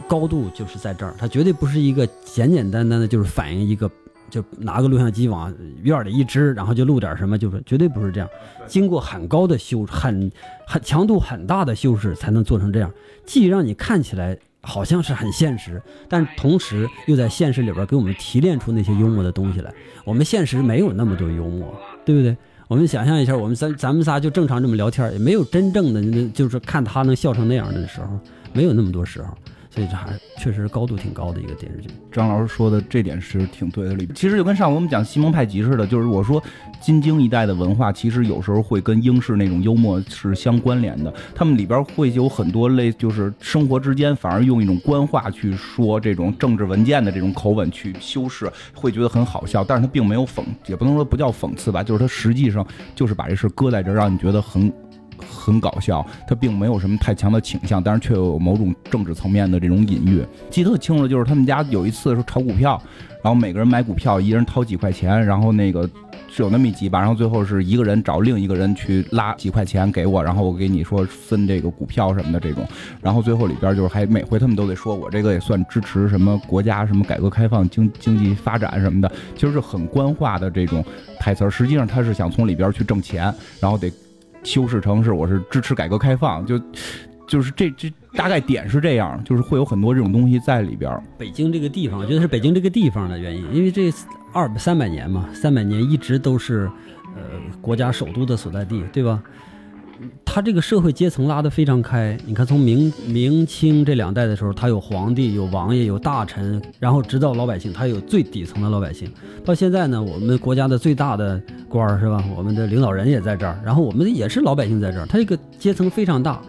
C: 高度就是在这儿，它绝对不是一个简简单单的，就是反映一个就拿个录像机往院里一支，然后就录点什么，就是绝对不是这样。经过很高的修，很很强度很大的修饰，才能做成这样，既让你看起来。好像是很现实，但同时又在现实里边给我们提炼出那些幽默的东西来。我们现实没有那么多幽默，对不对？我们想象一下，我们咱咱们仨就正常这么聊天，也没有真正的，就是看他能笑成那样的时候，没有那么多时候。这还确实高度挺高的一个电视剧。
B: 张老师说的这点是挺对的。里边其实就跟上回我们讲西蒙派吉似的，就是我说金京一代的文化，其实有时候会跟英式那种幽默是相关联的。他们里边会有很多类，就是生活之间反而用一种官话去说这种政治文件的这种口吻去修饰，会觉得很好笑。但是他并没有讽，也不能说不叫讽刺吧，就是他实际上就是把这事搁在这，让你觉得很。很搞笑，他并没有什么太强的倾向，但是却有某种政治层面的这种隐喻。记得特清楚，就是他们家有一次说炒股票，然后每个人买股票，一人掏几块钱，然后那个是有那么一集吧，然后最后是一个人找另一个人去拉几块钱给我，然后我给你说分这个股票什么的这种，然后最后里边就是还每回他们都得说我这个也算支持什么国家什么改革开放经经济发展什么的，其实是很官话的这种台词，实际上他是想从里边去挣钱，然后得。修饰成是我是支持改革开放，就就是这这大概点是这样，就是会有很多这种东西在里边。
C: 北京这个地方，我觉得是北京这个地方的原因，因为这二三百年嘛，三百年一直都是呃国家首都的所在地，对吧？他这个社会阶层拉得非常开，你看从明明清这两代的时候，他有皇帝、有王爷、有大臣，然后直到老百姓，他有最底层的老百姓。到现在呢，我们国家的最大的官儿是吧？我们的领导人也在这儿，然后我们也是老百姓在这儿，他这个阶层非常大。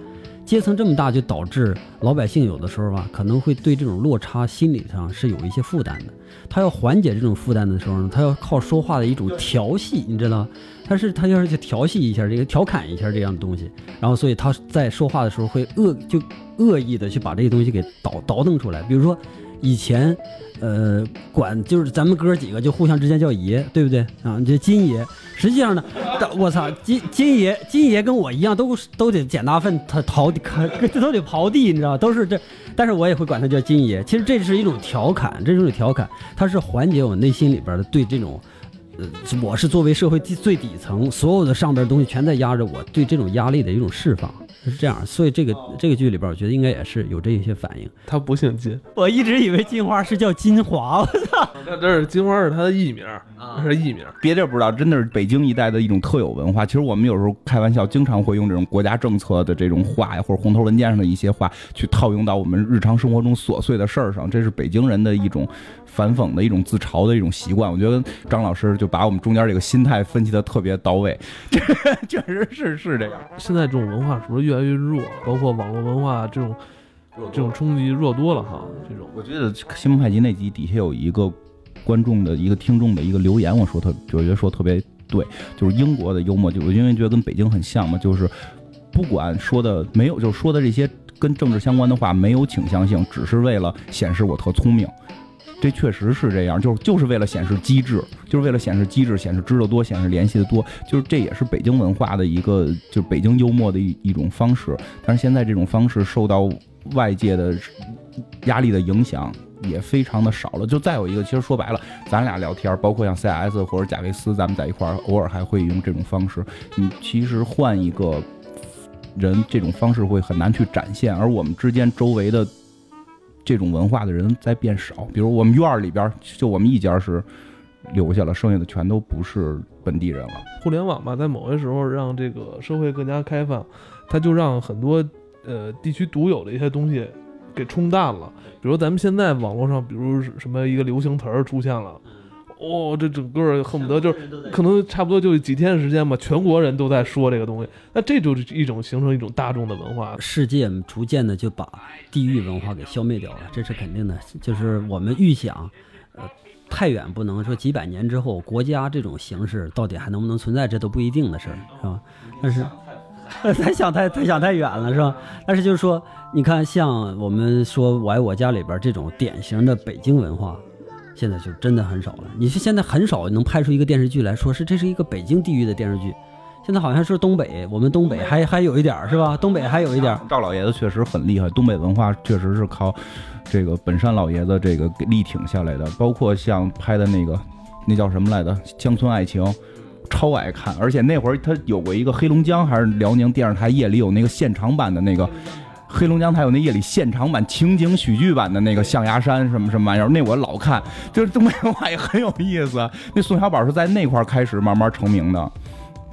C: 阶层这么大，就导致老百姓有的时候吧，可能会对这种落差心理上是有一些负担的。他要缓解这种负担的时候呢，他要靠说话的一种调戏，你知道他是他要是去调戏一下这个调侃一下这样的东西，然后所以他在说话的时候会恶就恶意的去把这个东西给倒倒腾出来。比如说以前，呃，管就是咱们哥几个就互相之间叫爷，对不对啊？这金爷。实际上呢，我操，金金爷金爷跟我一样，都都得捡大粪，他刨地，都得刨地，你知道都是这，但是我也会管他叫金爷。其实这是一种调侃，这是一种调侃，它是缓解我内心里边的对这种，呃，我是作为社会最底层，所有的上边东西全在压着我，对这种压力的一种释放。是这样，所以这个这个剧里边，我觉得应该也是有这一些反应。
A: 他不姓金，
C: 我一直以为金花是叫金华，我操！
A: 那这是金花是他的艺名啊，是艺名。
B: 别地儿不知道，真的是北京一带的一种特有文化。其实我们有时候开玩笑，经常会用这种国家政策的这种话呀，或者红头文件上的一些话，去套用到我们日常生活中琐碎的事儿上。这是北京人的一种反讽的一种自嘲的一种习惯。我觉得张老师就把我们中间这个心态分析的特别到位，这 确实是是这样。
A: 现在这种文化是不是越来越弱？包括网络文化这种这种冲击弱多了哈。这种
B: 我觉得《新蒙派奇》那集底下有一个观众的一个听众的一个留言，我说特我觉得说特别对，就是英国的幽默，就因为觉得跟北京很像嘛，就是不管说的没有，就是说的这些跟政治相关的话没有倾向性，只是为了显示我特聪明。这确实是这样，就是就是为了显示机智，就是为了显示机智，显示知道多，显示联系的多，就是这也是北京文化的一个，就是北京幽默的一一种方式。但是现在这种方式受到外界的压力的影响也非常的少了。就再有一个，其实说白了，咱俩聊天，包括像 CS 或者贾维斯，咱们在一块儿偶尔还会用这种方式。你其实换一个人，这种方式会很难去展现，而我们之间周围的。这种文化的人在变少，比如我们院儿里边就我们一家是留下了，剩下的全都不是本地人了。
A: 互联网吧，在某些时候让这个社会更加开放，它就让很多呃地区独有的一些东西给冲淡了。比如咱们现在网络上，比如什么一个流行词儿出现了，哦，这整个恨不得就是可能差不多就几天的时间吧，全国人都在说这个东西，那这就是一种形成一种大众的文化。
C: 世界逐渐的就把地域文化给消灭掉了，这是肯定的。就是我们预想，呃，太远不能说几百年之后，国家这种形式到底还能不能存在，这都不一定的事儿，是吧？但是。太 想太太想太远了，是吧？但是就是说，你看，像我们说《我爱我家》里边这种典型的北京文化，现在就真的很少了。你是现在很少能拍出一个电视剧来说是这是一个北京地域的电视剧。现在好像是东北，我们东北还还有一点是吧？东北还有一点。
B: 赵老爷子确实很厉害，东北文化确实是靠这个本山老爷子这个力挺下来的。包括像拍的那个那叫什么来着，《乡村爱情》。超爱看，而且那会儿他有过一个黑龙江还是辽宁电视台夜里有那个现场版的那个黑龙江台有那夜里现场版情景喜剧版的那个象牙山什么什么玩意儿，那我老看，就是东北文化也很有意思。那宋小宝是在那块儿开始慢慢成名的，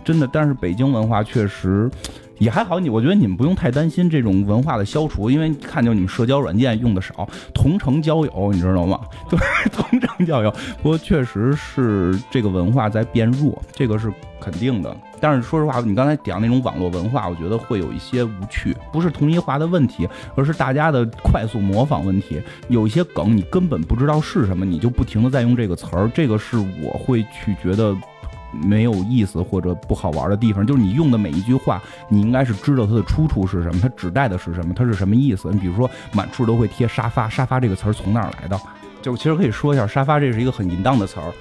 B: 真的。但是北京文化确实。也还好，你我觉得你们不用太担心这种文化的消除，因为看就你们社交软件用的少，同城交友，你知道吗？对，同城交友。不过确实是这个文化在变弱，这个是肯定的。但是说实话，你刚才讲那种网络文化，我觉得会有一些无趣，不是同一化的问题，而是大家的快速模仿问题。有一些梗你根本不知道是什么，你就不停的在用这个词儿，这个是我会去觉得。没有意思或者不好玩的地方，就是你用的每一句话，你应该是知道它的出处是什么，它指代的是什么，它是什么意思。你比如说，满处都会贴沙发，沙发这个词儿从哪儿来的？就其实可以说一下，沙发这是一个很淫荡的词儿。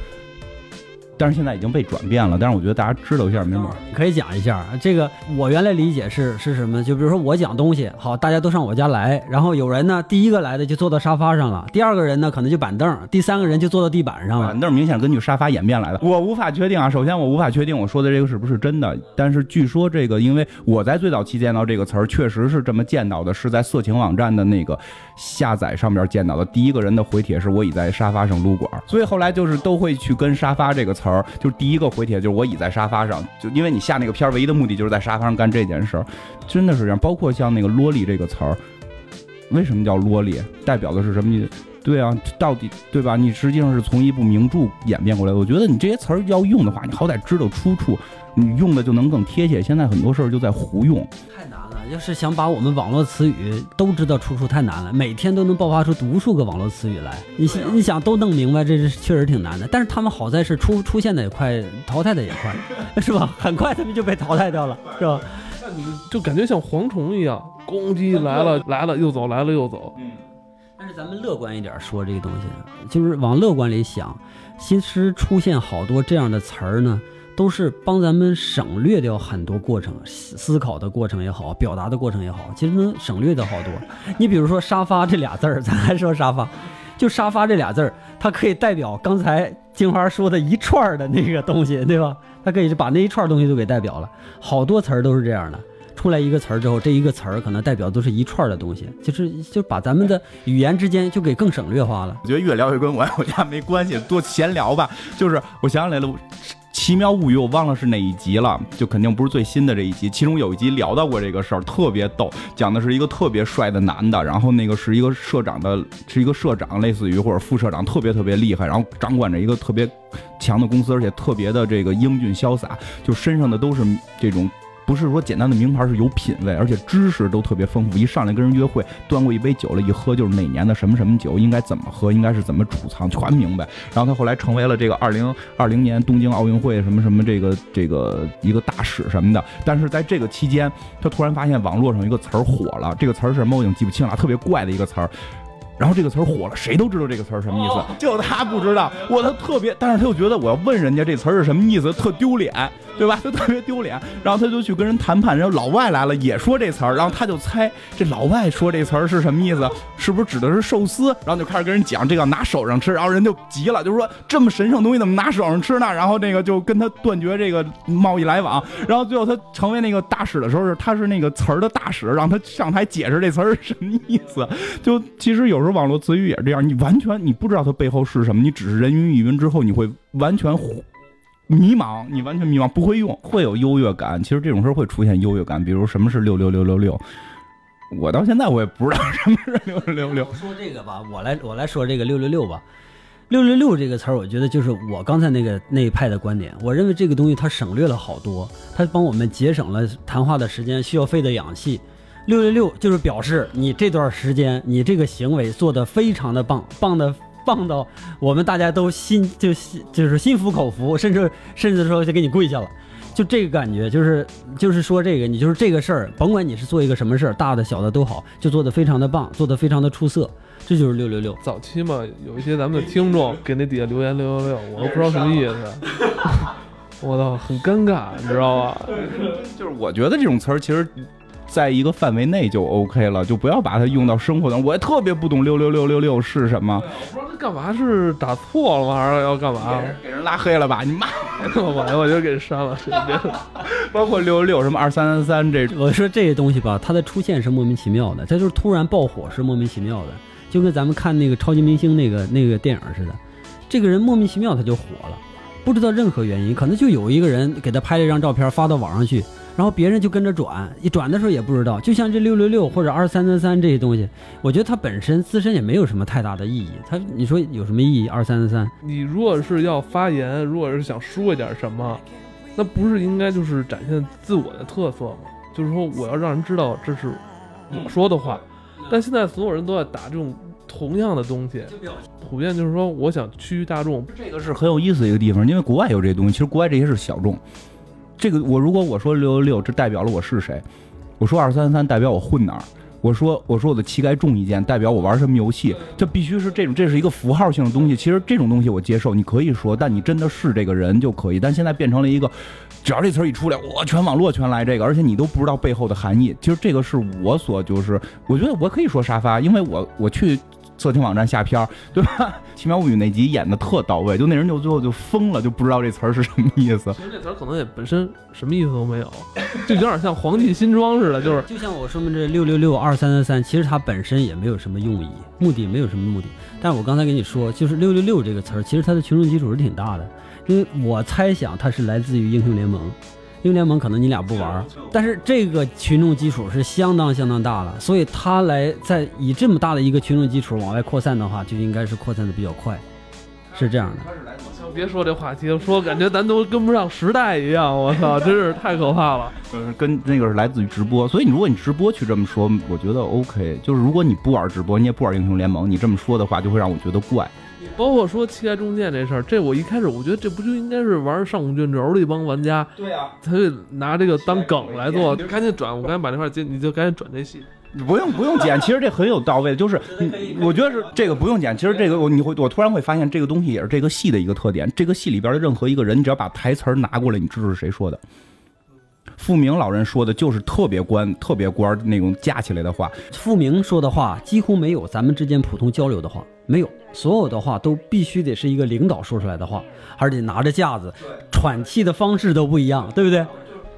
B: 但是现在已经被转变了，但是我觉得大家知道一下没毛病。
C: 可以讲一下这个，我原来理解是是什么？就比如说我讲东西，好，大家都上我家来，然后有人呢，第一个来的就坐到沙发上了，第二个人呢可能就板凳，第三个人就坐到地板上了。
B: 板凳明显根据沙发演变来的，我无法确定啊。首先我无法确定我说的这个是不是真的，但是据说这个，因为我在最早期见到这个词儿，确实是这么见到的，是在色情网站的那个下载上面见到的。第一个人的回帖是我已在沙发上撸管，所以后来就是都会去跟沙发这个词词儿，就是第一个。回帖就是我倚在沙发上，就因为你下那个片儿，唯一的目的就是在沙发上干这件事儿，真的是这样。包括像那个“萝莉”这个词儿，为什么叫萝莉？代表的是什么意思？对啊，到底对吧？你实际上是从一部名著演变过来的。我觉得你这些词儿要用的话，你好歹知道出处，你用的就能更贴切。现在很多事儿就在胡用，
C: 太难了。要是想把我们网络词语都知道出处太难了，每天都能爆发出无数个网络词语来。你你想都弄明白，这是确实挺难的。但是他们好在是出出现的也快，淘汰的也快，是吧？很快他们就被淘汰掉了，是吧？
A: 就感觉像蝗虫一样，攻击来了来了又走，来了又走。
C: 嗯。但是咱们乐观一点说这个东西，就是往乐观里想，其实出现好多这样的词儿呢。都是帮咱们省略掉很多过程，思考的过程也好，表达的过程也好，其实能省略掉好多。你比如说“沙发”这俩字儿，咱还说沙发，就“沙发”这俩字儿，它可以代表刚才金花说的一串的那个东西，对吧？它可以把那一串东西都给代表了。好多词儿都是这样的，出来一个词儿之后，这一个词儿可能代表都是一串的东西，就是就把咱们的语言之间就给更省略化了。
B: 我觉得越聊越跟我我家没关系，多闲聊吧。就是我想起来了。奇妙物语，我忘了是哪一集了，就肯定不是最新的这一集。其中有一集聊到过这个事儿，特别逗，讲的是一个特别帅的男的，然后那个是一个社长的，是一个社长，类似于或者副社长，特别特别厉害，然后掌管着一个特别强的公司，而且特别的这个英俊潇洒，就身上的都是这种。不是说简单的名牌是有品位，而且知识都特别丰富。一上来跟人约会，端过一杯酒了，一喝就是哪年的什么什么酒，应该怎么喝，应该是怎么储藏，全明白。然后他后来成为了这个二零二零年东京奥运会什么什么这个这个一个大使什么的。但是在这个期间，他突然发现网络上一个词儿火了，这个词儿是什么我已经记不清了，特别怪的一个词儿。然后这个词儿火了，谁都知道这个词儿什么意思，就他不知道。我他特别，但是他又觉得我要问人家这词儿是什么意思，特丢脸。对吧？他特别丢脸，然后他就去跟人谈判，然后老外来了也说这词儿，然后他就猜这老外说这词儿是什么意思，是不是指的是寿司？然后就开始跟人讲这个拿手上吃，然后人就急了，就是说这么神圣东西怎么拿手上吃呢？然后那个就跟他断绝这个贸易来往，然后最后他成为那个大使的时候，是他是那个词儿的大使，让他上台解释这词儿是什么意思。就其实有时候网络词语也是这样，你完全你不知道它背后是什么，你只是人云亦云之后，你会完全。迷茫，你完全迷茫，不会用，会有优越感。其实这种事儿会出现优越感，比如什么是六六六六六，我到现在我也不知道什么是六六六六。
C: 说这个吧，我来我来说这个六六六吧。六六六这个词儿，我觉得就是我刚才那个那一派的观点。我认为这个东西它省略了好多，它帮我们节省了谈话的时间，需要费的氧气。六六六就是表示你这段时间你这个行为做得非常的棒，棒的棒到我们大家都心就心就是心服口服，甚至甚至说就给你跪下了。就这个感觉，就是就是说这个你就是这个事儿，甭管你是做一个什么事儿，大的小的都好，就做得非常的棒，做得非常的出色。这就是六六六。
A: 早期嘛，有一些咱们的听众给那底下留言六六六，我都不知道什么意思。我操，很尴尬，你知道吧？
B: 就是我觉得这种词儿其实，在一个范围内就 OK 了，就不要把它用到生活当中。我也特别不懂六六六六六是什么，
A: 我不知道他干嘛是打错了吗，还是要干嘛？
B: 给人拉黑了吧？你妈！
A: 我 我就给删了，随便。
B: 包括六六六什么二三三三这，
C: 我说这些东西吧，它的出现是莫名其妙的，它就是突然爆火是莫名其妙的，就跟咱们看那个超级明星那个那个电影似的，这个人莫名其妙他就火了，不知道任何原因，可能就有一个人给他拍了一张照片发到网上去，然后别人就跟着转，一转的时候也不知道，就像这六六六或者二三三三这些东西，我觉得它本身自身也没有什么太大的意义，它你说有什么意义？二三三三，
A: 你如果是要发言，如果是想说一点什么，那不是应该就是展现自我的特色吗？就是说我要让人知道这是我说的话，但现在所有人都在打这种同样的东西，普遍就是说我想趋于大众，
B: 这个是很有意思的一个地方，因为国外有这东西，其实国外这些是小众。这个我如果我说六六六，这代表了我是谁；我说二三三，代表我混哪儿；我说我说我的膝盖重一件，代表我玩什么游戏。这必须是这种，这是一个符号性的东西。其实这种东西我接受，你可以说，但你真的是这个人就可以。但现在变成了一个，只要这词儿一出来，我全网络全来这个，而且你都不知道背后的含义。其实这个是我所就是，我觉得我可以说沙发，因为我我去。色情网站下片儿，对吧？《奇妙物语》那集演的特到位，就那人就最后就疯了，就不知道这词儿是什么意思。
A: 其实这词儿可能也本身什么意思都没有，就有点像皇帝新装似的，就是
C: 就像我说明这六六六二三三三，其实它本身也没有什么用意，目的没有什么目的。但我刚才跟你说，就是六六六这个词儿，其实它的群众基础是挺大的，因为我猜想它是来自于英雄联盟。英雄联盟可能你俩不玩，但是这个群众基础是相当相当大了，所以他来在以这么大的一个群众基础往外扩散的话，就应该是扩散的比较快，是这样的。
A: 行，别说这话题了，说感觉咱都跟不上时代一样，我操，真是太可怕了。
B: 呃，跟那个是来自于直播，所以你如果你直播去这么说，我觉得 OK。就是如果你不玩直播，你也不玩英雄联盟，你这么说的话，就会让我觉得怪。
A: 包括说膝盖中箭这事儿，这我一开始我觉得这不就应该是玩上古卷轴的一帮玩家，
B: 对呀、
A: 他就拿这个当梗来做，赶紧转，我赶紧把这块接，你就赶紧转这戏。
B: 不用不用剪，其实这很有到位，就是我觉得是这个不用剪。其实这个我你会我突然会发现这个东西也是这个戏的一个特点。这个戏里边的任何一个人，你只要把台词儿拿过来，你知道是谁说的。傅明老人说的就是特别官、特别官那种架起来的话，
C: 傅明说的话几乎没有咱们之间普通交流的话，没有，所有的话都必须得是一个领导说出来的话，而且拿着架子，喘气的方式都不一样，对不对？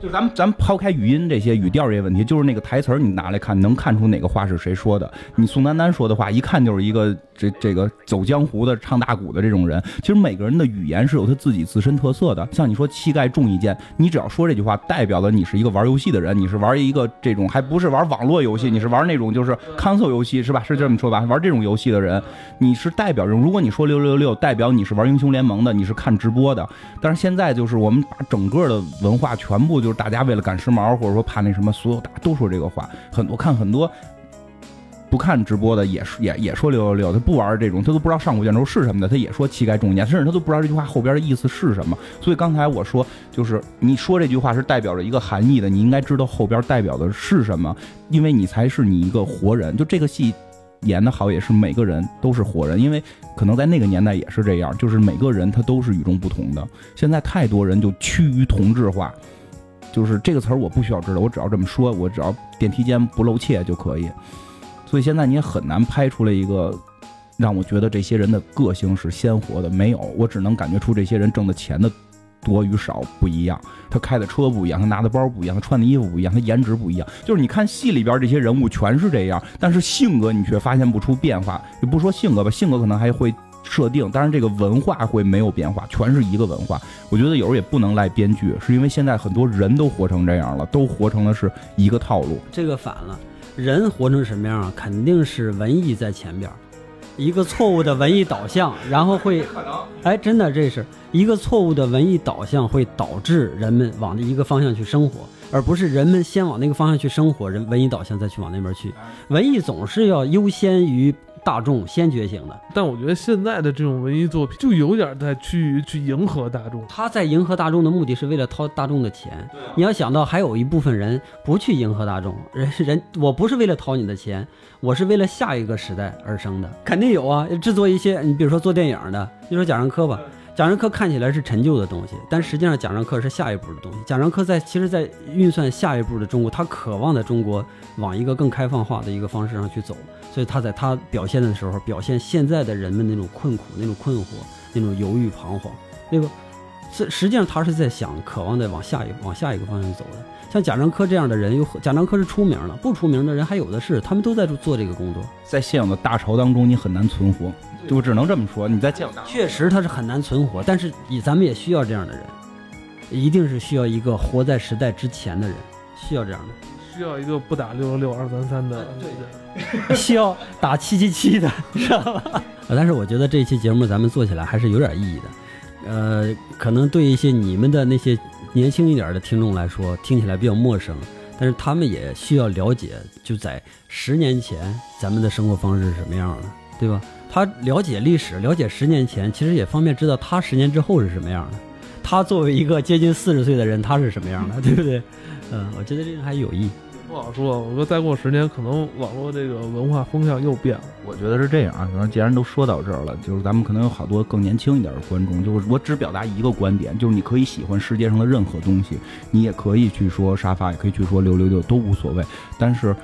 B: 就咱们咱们抛开语音这些语调这些问题，就是那个台词你拿来看，能看出哪个话是谁说的。你宋丹丹说的话，一看就是一个这这个走江湖的、唱大鼓的这种人。其实每个人的语言是有他自己自身特色的。像你说膝盖重一件，你只要说这句话，代表了你是一个玩游戏的人，你是玩一个这种还不是玩网络游戏，你是玩那种就是 console 游戏是吧？是这么说吧？玩这种游戏的人，你是代表着。如果你说六六六，代表你是玩英雄联盟的，你是看直播的。但是现在就是我们把整个的文化全部就就是大家为了赶时髦，或者说怕那什么，所有大家都说这个话。很多看很多不看直播的也是也也说六六六，他不玩这种，他都不知道上古卷轴是什么的，他也说膝盖重年，甚至他都不知道这句话后边的意思是什么。所以刚才我说，就是你说这句话是代表着一个含义的，你应该知道后边代表的是什么，因为你才是你一个活人。就这个戏。演的好也是每个人都是活人，因为可能在那个年代也是这样，就是每个人他都是与众不同的。现在太多人就趋于同质化，就是这个词儿我不需要知道，我只要这么说，我只要电梯间不露怯就可以。所以现在你也很难拍出来一个让我觉得这些人的个性是鲜活的，没有，我只能感觉出这些人挣的钱的多与少不一样，他开的车不一样，他拿的包不一样，他穿的衣服不一样，他颜值不一样。就是你看戏里边这些人物全是这样，但是性格你却发现不出变化。也不说性格吧，性格可能还会设定，但是这个文化会没有变化，全是一个文化。我觉得有时候也不能赖编剧，是因为现在很多人都活成这样了，都活成了是一个套路。
C: 这个反了，人活成什么样啊？肯定是文艺在前边，一个错误的文艺导向，然后会，哎，真的这是一个错误的文艺导向，会导致人们往一个方向去生活，而不是人们先往那个方向去生活，人文艺导向再去往那边去。文艺总是要优先于大众，先觉醒的。
A: 但我觉得现在的这种文艺作品就有点在趋于去迎合大众。
C: 他在迎合大众的目的是为了掏大众的钱。你要想到，还有一部分人不去迎合大众，人人我不是为了掏你的钱，我是为了下一个时代而生的，肯定有啊。制作一些，你比如说做电影的，你说贾樟柯吧，贾樟柯看起来是陈旧的东西，但实际上贾樟柯是下一步的东西。贾樟柯在其实，在运算下一步的中国，他渴望在中国往一个更开放化的一个方式上去走，所以他在他表现的时候，表现现在的人们那种困苦、那种困惑、那种犹豫彷徨，对吧？实实际上他是在想，渴望在往下一往下一个方向走的。像贾樟柯这样的人，有贾樟柯是出名了，不出名的人还有的是，他们都在做这个工作。
B: 在现有的大潮当中，你很难存活，就只能这么说。你在现有大
C: 确实他是很难存活，但是以咱们也需要这样的人，一定是需要一个活在时代之前的人，需要这样的。
A: 需要一个不打六六六二三三的对的，
C: 需要打七七七的，知道吧？呃 但是我觉得这期节目咱们做起来还是有点意义的。呃，可能对一些你们的那些年轻一点的听众来说，听起来比较陌生，但是他们也需要了解，就在十年前咱们的生活方式是什么样的，对吧？他了解历史，了解十年前，其实也方便知道他十年之后是什么样的。他作为一个接近四十岁的人，他是什么样的，对不对？嗯，我觉得这个还有意。
A: 不好说。我说再过十年，可能网络这个文化风向又变了。
B: 我觉得是这样啊，反正既然都说到这儿了，就是咱们可能有好多更年轻一点的观众，就是我只表达一个观点，就是你可以喜欢世界上的任何东西，你也可以去说沙发，也可以去说六六六，都无所谓。但是，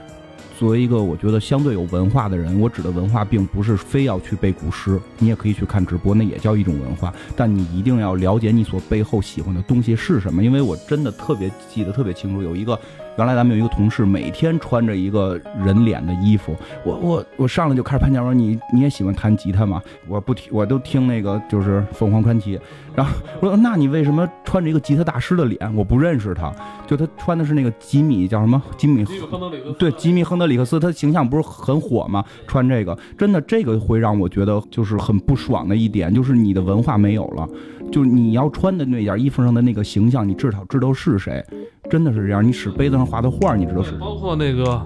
B: 作为一个我觉得相对有文化的人，我指的文化并不是非要去背古诗，你也可以去看直播，那也叫一种文化。但你一定要了解你所背后喜欢的东西是什么，因为我真的特别记得特别清楚，有一个。原来咱们有一个同事，每天穿着一个人脸的衣服。我我我上来就开始攀讲说你你也喜欢弹吉他吗？我不听，我都听那个就是凤凰传奇。然后我说那你为什么穿着一个吉他大师的脸？我不认识他，就他穿的是那个吉米叫什么吉米
A: 亨德里克斯
B: 对吉米亨德里克斯，他形象不是很火吗？穿这个真的这个会让我觉得就是很不爽的一点，就是你的文化没有了，就是你要穿的那件衣服上的那个形象，你至少知道是谁？真的是这样，你使杯子上画的画，你知道是？
A: 包括那个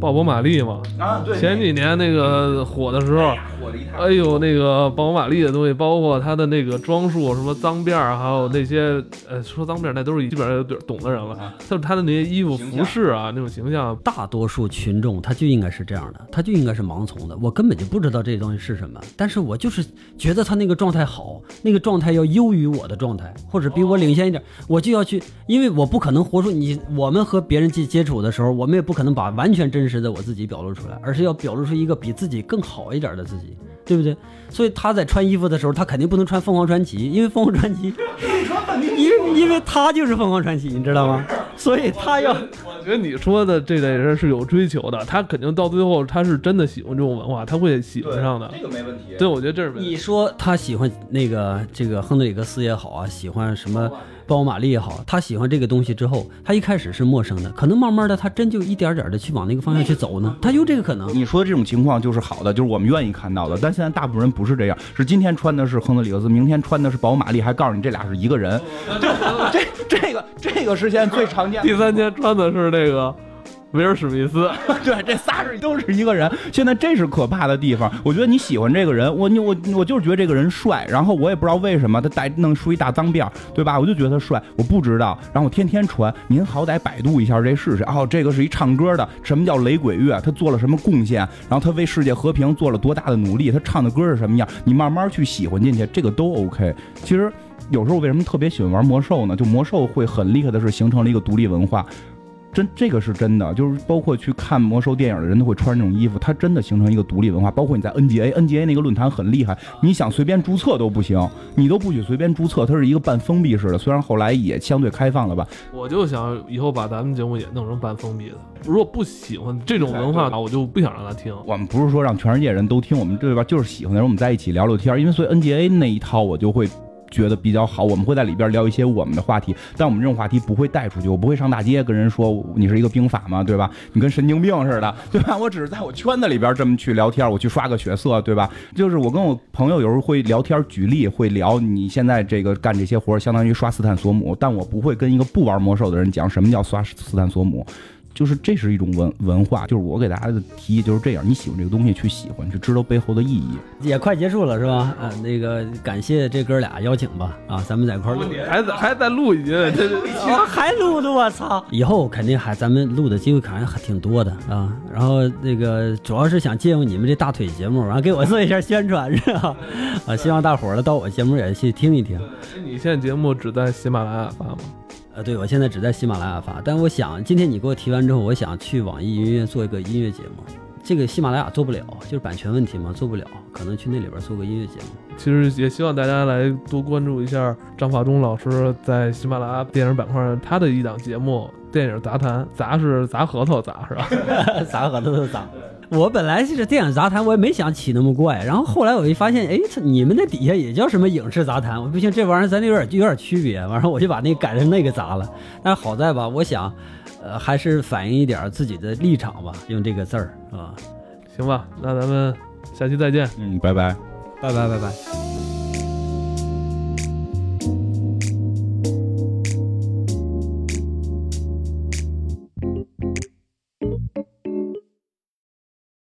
A: 鲍勃·马利嘛，
B: 啊，对
A: 前几年那个火的时候，哎呦，那个鲍勃·马利的东西，包括他的那个装束，什么脏辫儿，还有那些呃，说脏辫儿那都是基本上有懂的人了
B: 啊。
A: 就是他的那些衣服、服饰啊，那种形象，
C: 大多数群众他就应该是这样的，他就应该是盲从的。我根本就不知道这东西是什么，但是我就是觉得他那个状态好，那个状态要优于我的状态，或者比我领先一点，我就要去，因为我不可能活出你。我们和别人接接触的时候，我们也不可能把完全真实的我自己表露出来，而是要表露出一个比自己更好一点的自己，对不对？所以他在穿衣服的时候，他肯定不能穿凤凰传奇，因为凤凰传奇，因为因为他就是凤凰传奇，你知道吗？所以他要。
A: 我觉得你说的这类人是有追求的，他肯定到最后他是真的喜欢这种文化，他会喜欢上的。
B: 这个没问题。
A: 对，我觉得这是没问题
C: 你说他喜欢那个这个亨德里克斯也好啊，喜欢什么鲍勃马力也好，他喜欢这个东西之后，他一开始是陌生的，可能慢慢的他真就一点点的去往那个方向去走呢，他有这个可能。
B: 你说的这种情况就是好的，就是我们愿意看到的。但现在大部分人不是这样，是今天穿的是亨德里克斯，明天穿的是宝马力，还告诉你这俩是一个人。这这个这个是现在最常见的。
A: 第三天穿的是这个威尔史密斯，
B: 对，这仨是都是一个人。现在这是可怕的地方。我觉得你喜欢这个人，我你我我就是觉得这个人帅，然后我也不知道为什么他带弄出一大脏辫，对吧？我就觉得他帅，我不知道，然后我天天穿。您好歹百度一下这是谁？哦，这个是一唱歌的，什么叫雷鬼乐？他做了什么贡献？然后他为世界和平做了多大的努力？他唱的歌是什么样？你慢慢去喜欢进去，这个都 OK。其实有时候为什么特别喜欢玩魔兽呢？就魔兽会很厉害的是形成了一个独立文化。真这个是真的，就是包括去看魔兽电影的人都会穿这种衣服，它真的形成一个独立文化。包括你在 NGA，NGA 那个论坛很厉害，你想随便注册都不行，你都不许随便注册，它是一个半封闭式的。虽然后来也相对开放了吧，
A: 我就想以后把咱们节目也弄成半封闭的。如果不喜欢这种文化，我就不想让他听。
B: 我们不是说让全世界人都听我们对吧？就是喜欢的人我们在一起聊聊天，因为所以 NGA 那一套我就会觉得比较好，我们会在里边聊一些我们的话题，但我们这种话题不会带出去，我不会上大街跟人说你是一个兵法嘛，对吧？你跟神经病似的，对吧？我只是在我圈子里边这么去聊天，我去刷个血色，对吧？就是我跟我朋友有时候会聊天，举例会聊你现在这个干这些活，相当于刷斯坦索姆，但我不会跟一个不玩魔兽的人讲什么叫刷斯坦索姆。就是这是一种文文化，就是我给大家的提议就是这样，你喜欢这个东西去喜欢，去知道背后的意义。
C: 也快结束了是吧？呃，那个感谢这哥俩邀请吧，啊，咱们在一块录，
A: 还在还在录一集，这
C: 还录呢，我操！以后肯定还咱们录的机会肯定还挺多的啊。然后那个主要是想借用你们这大腿节目，然后给我做一下宣传是吧？啊，希望大伙儿呢到我节目也去听一听。
A: 你现在节目只在喜马拉雅发吗？
C: 呃，对，我现在只在喜马拉雅发，但我想今天你给我提完之后，我想去网易云音乐做一个音乐节目。这个喜马拉雅做不了，就是版权问题嘛，做不了，可能去那里边做个音乐节目。
A: 其实也希望大家来多关注一下张法中老师在喜马拉雅电影板块他的一档节目《电影杂谈》，杂是砸核桃砸是吧？
C: 砸核桃的砸。我本来是电影杂谈，我也没想起那么怪，然后后来我一发现，哎，你们那底下也叫什么影视杂谈，我不行，这玩意儿咱有点有点区别，完了我就把那改成那个砸了。但是好在吧，我想，呃，还是反映一点自己的立场吧，用这个字儿啊，
A: 行吧，那咱们下期再见。
B: 嗯，拜拜。
C: 拜拜拜拜。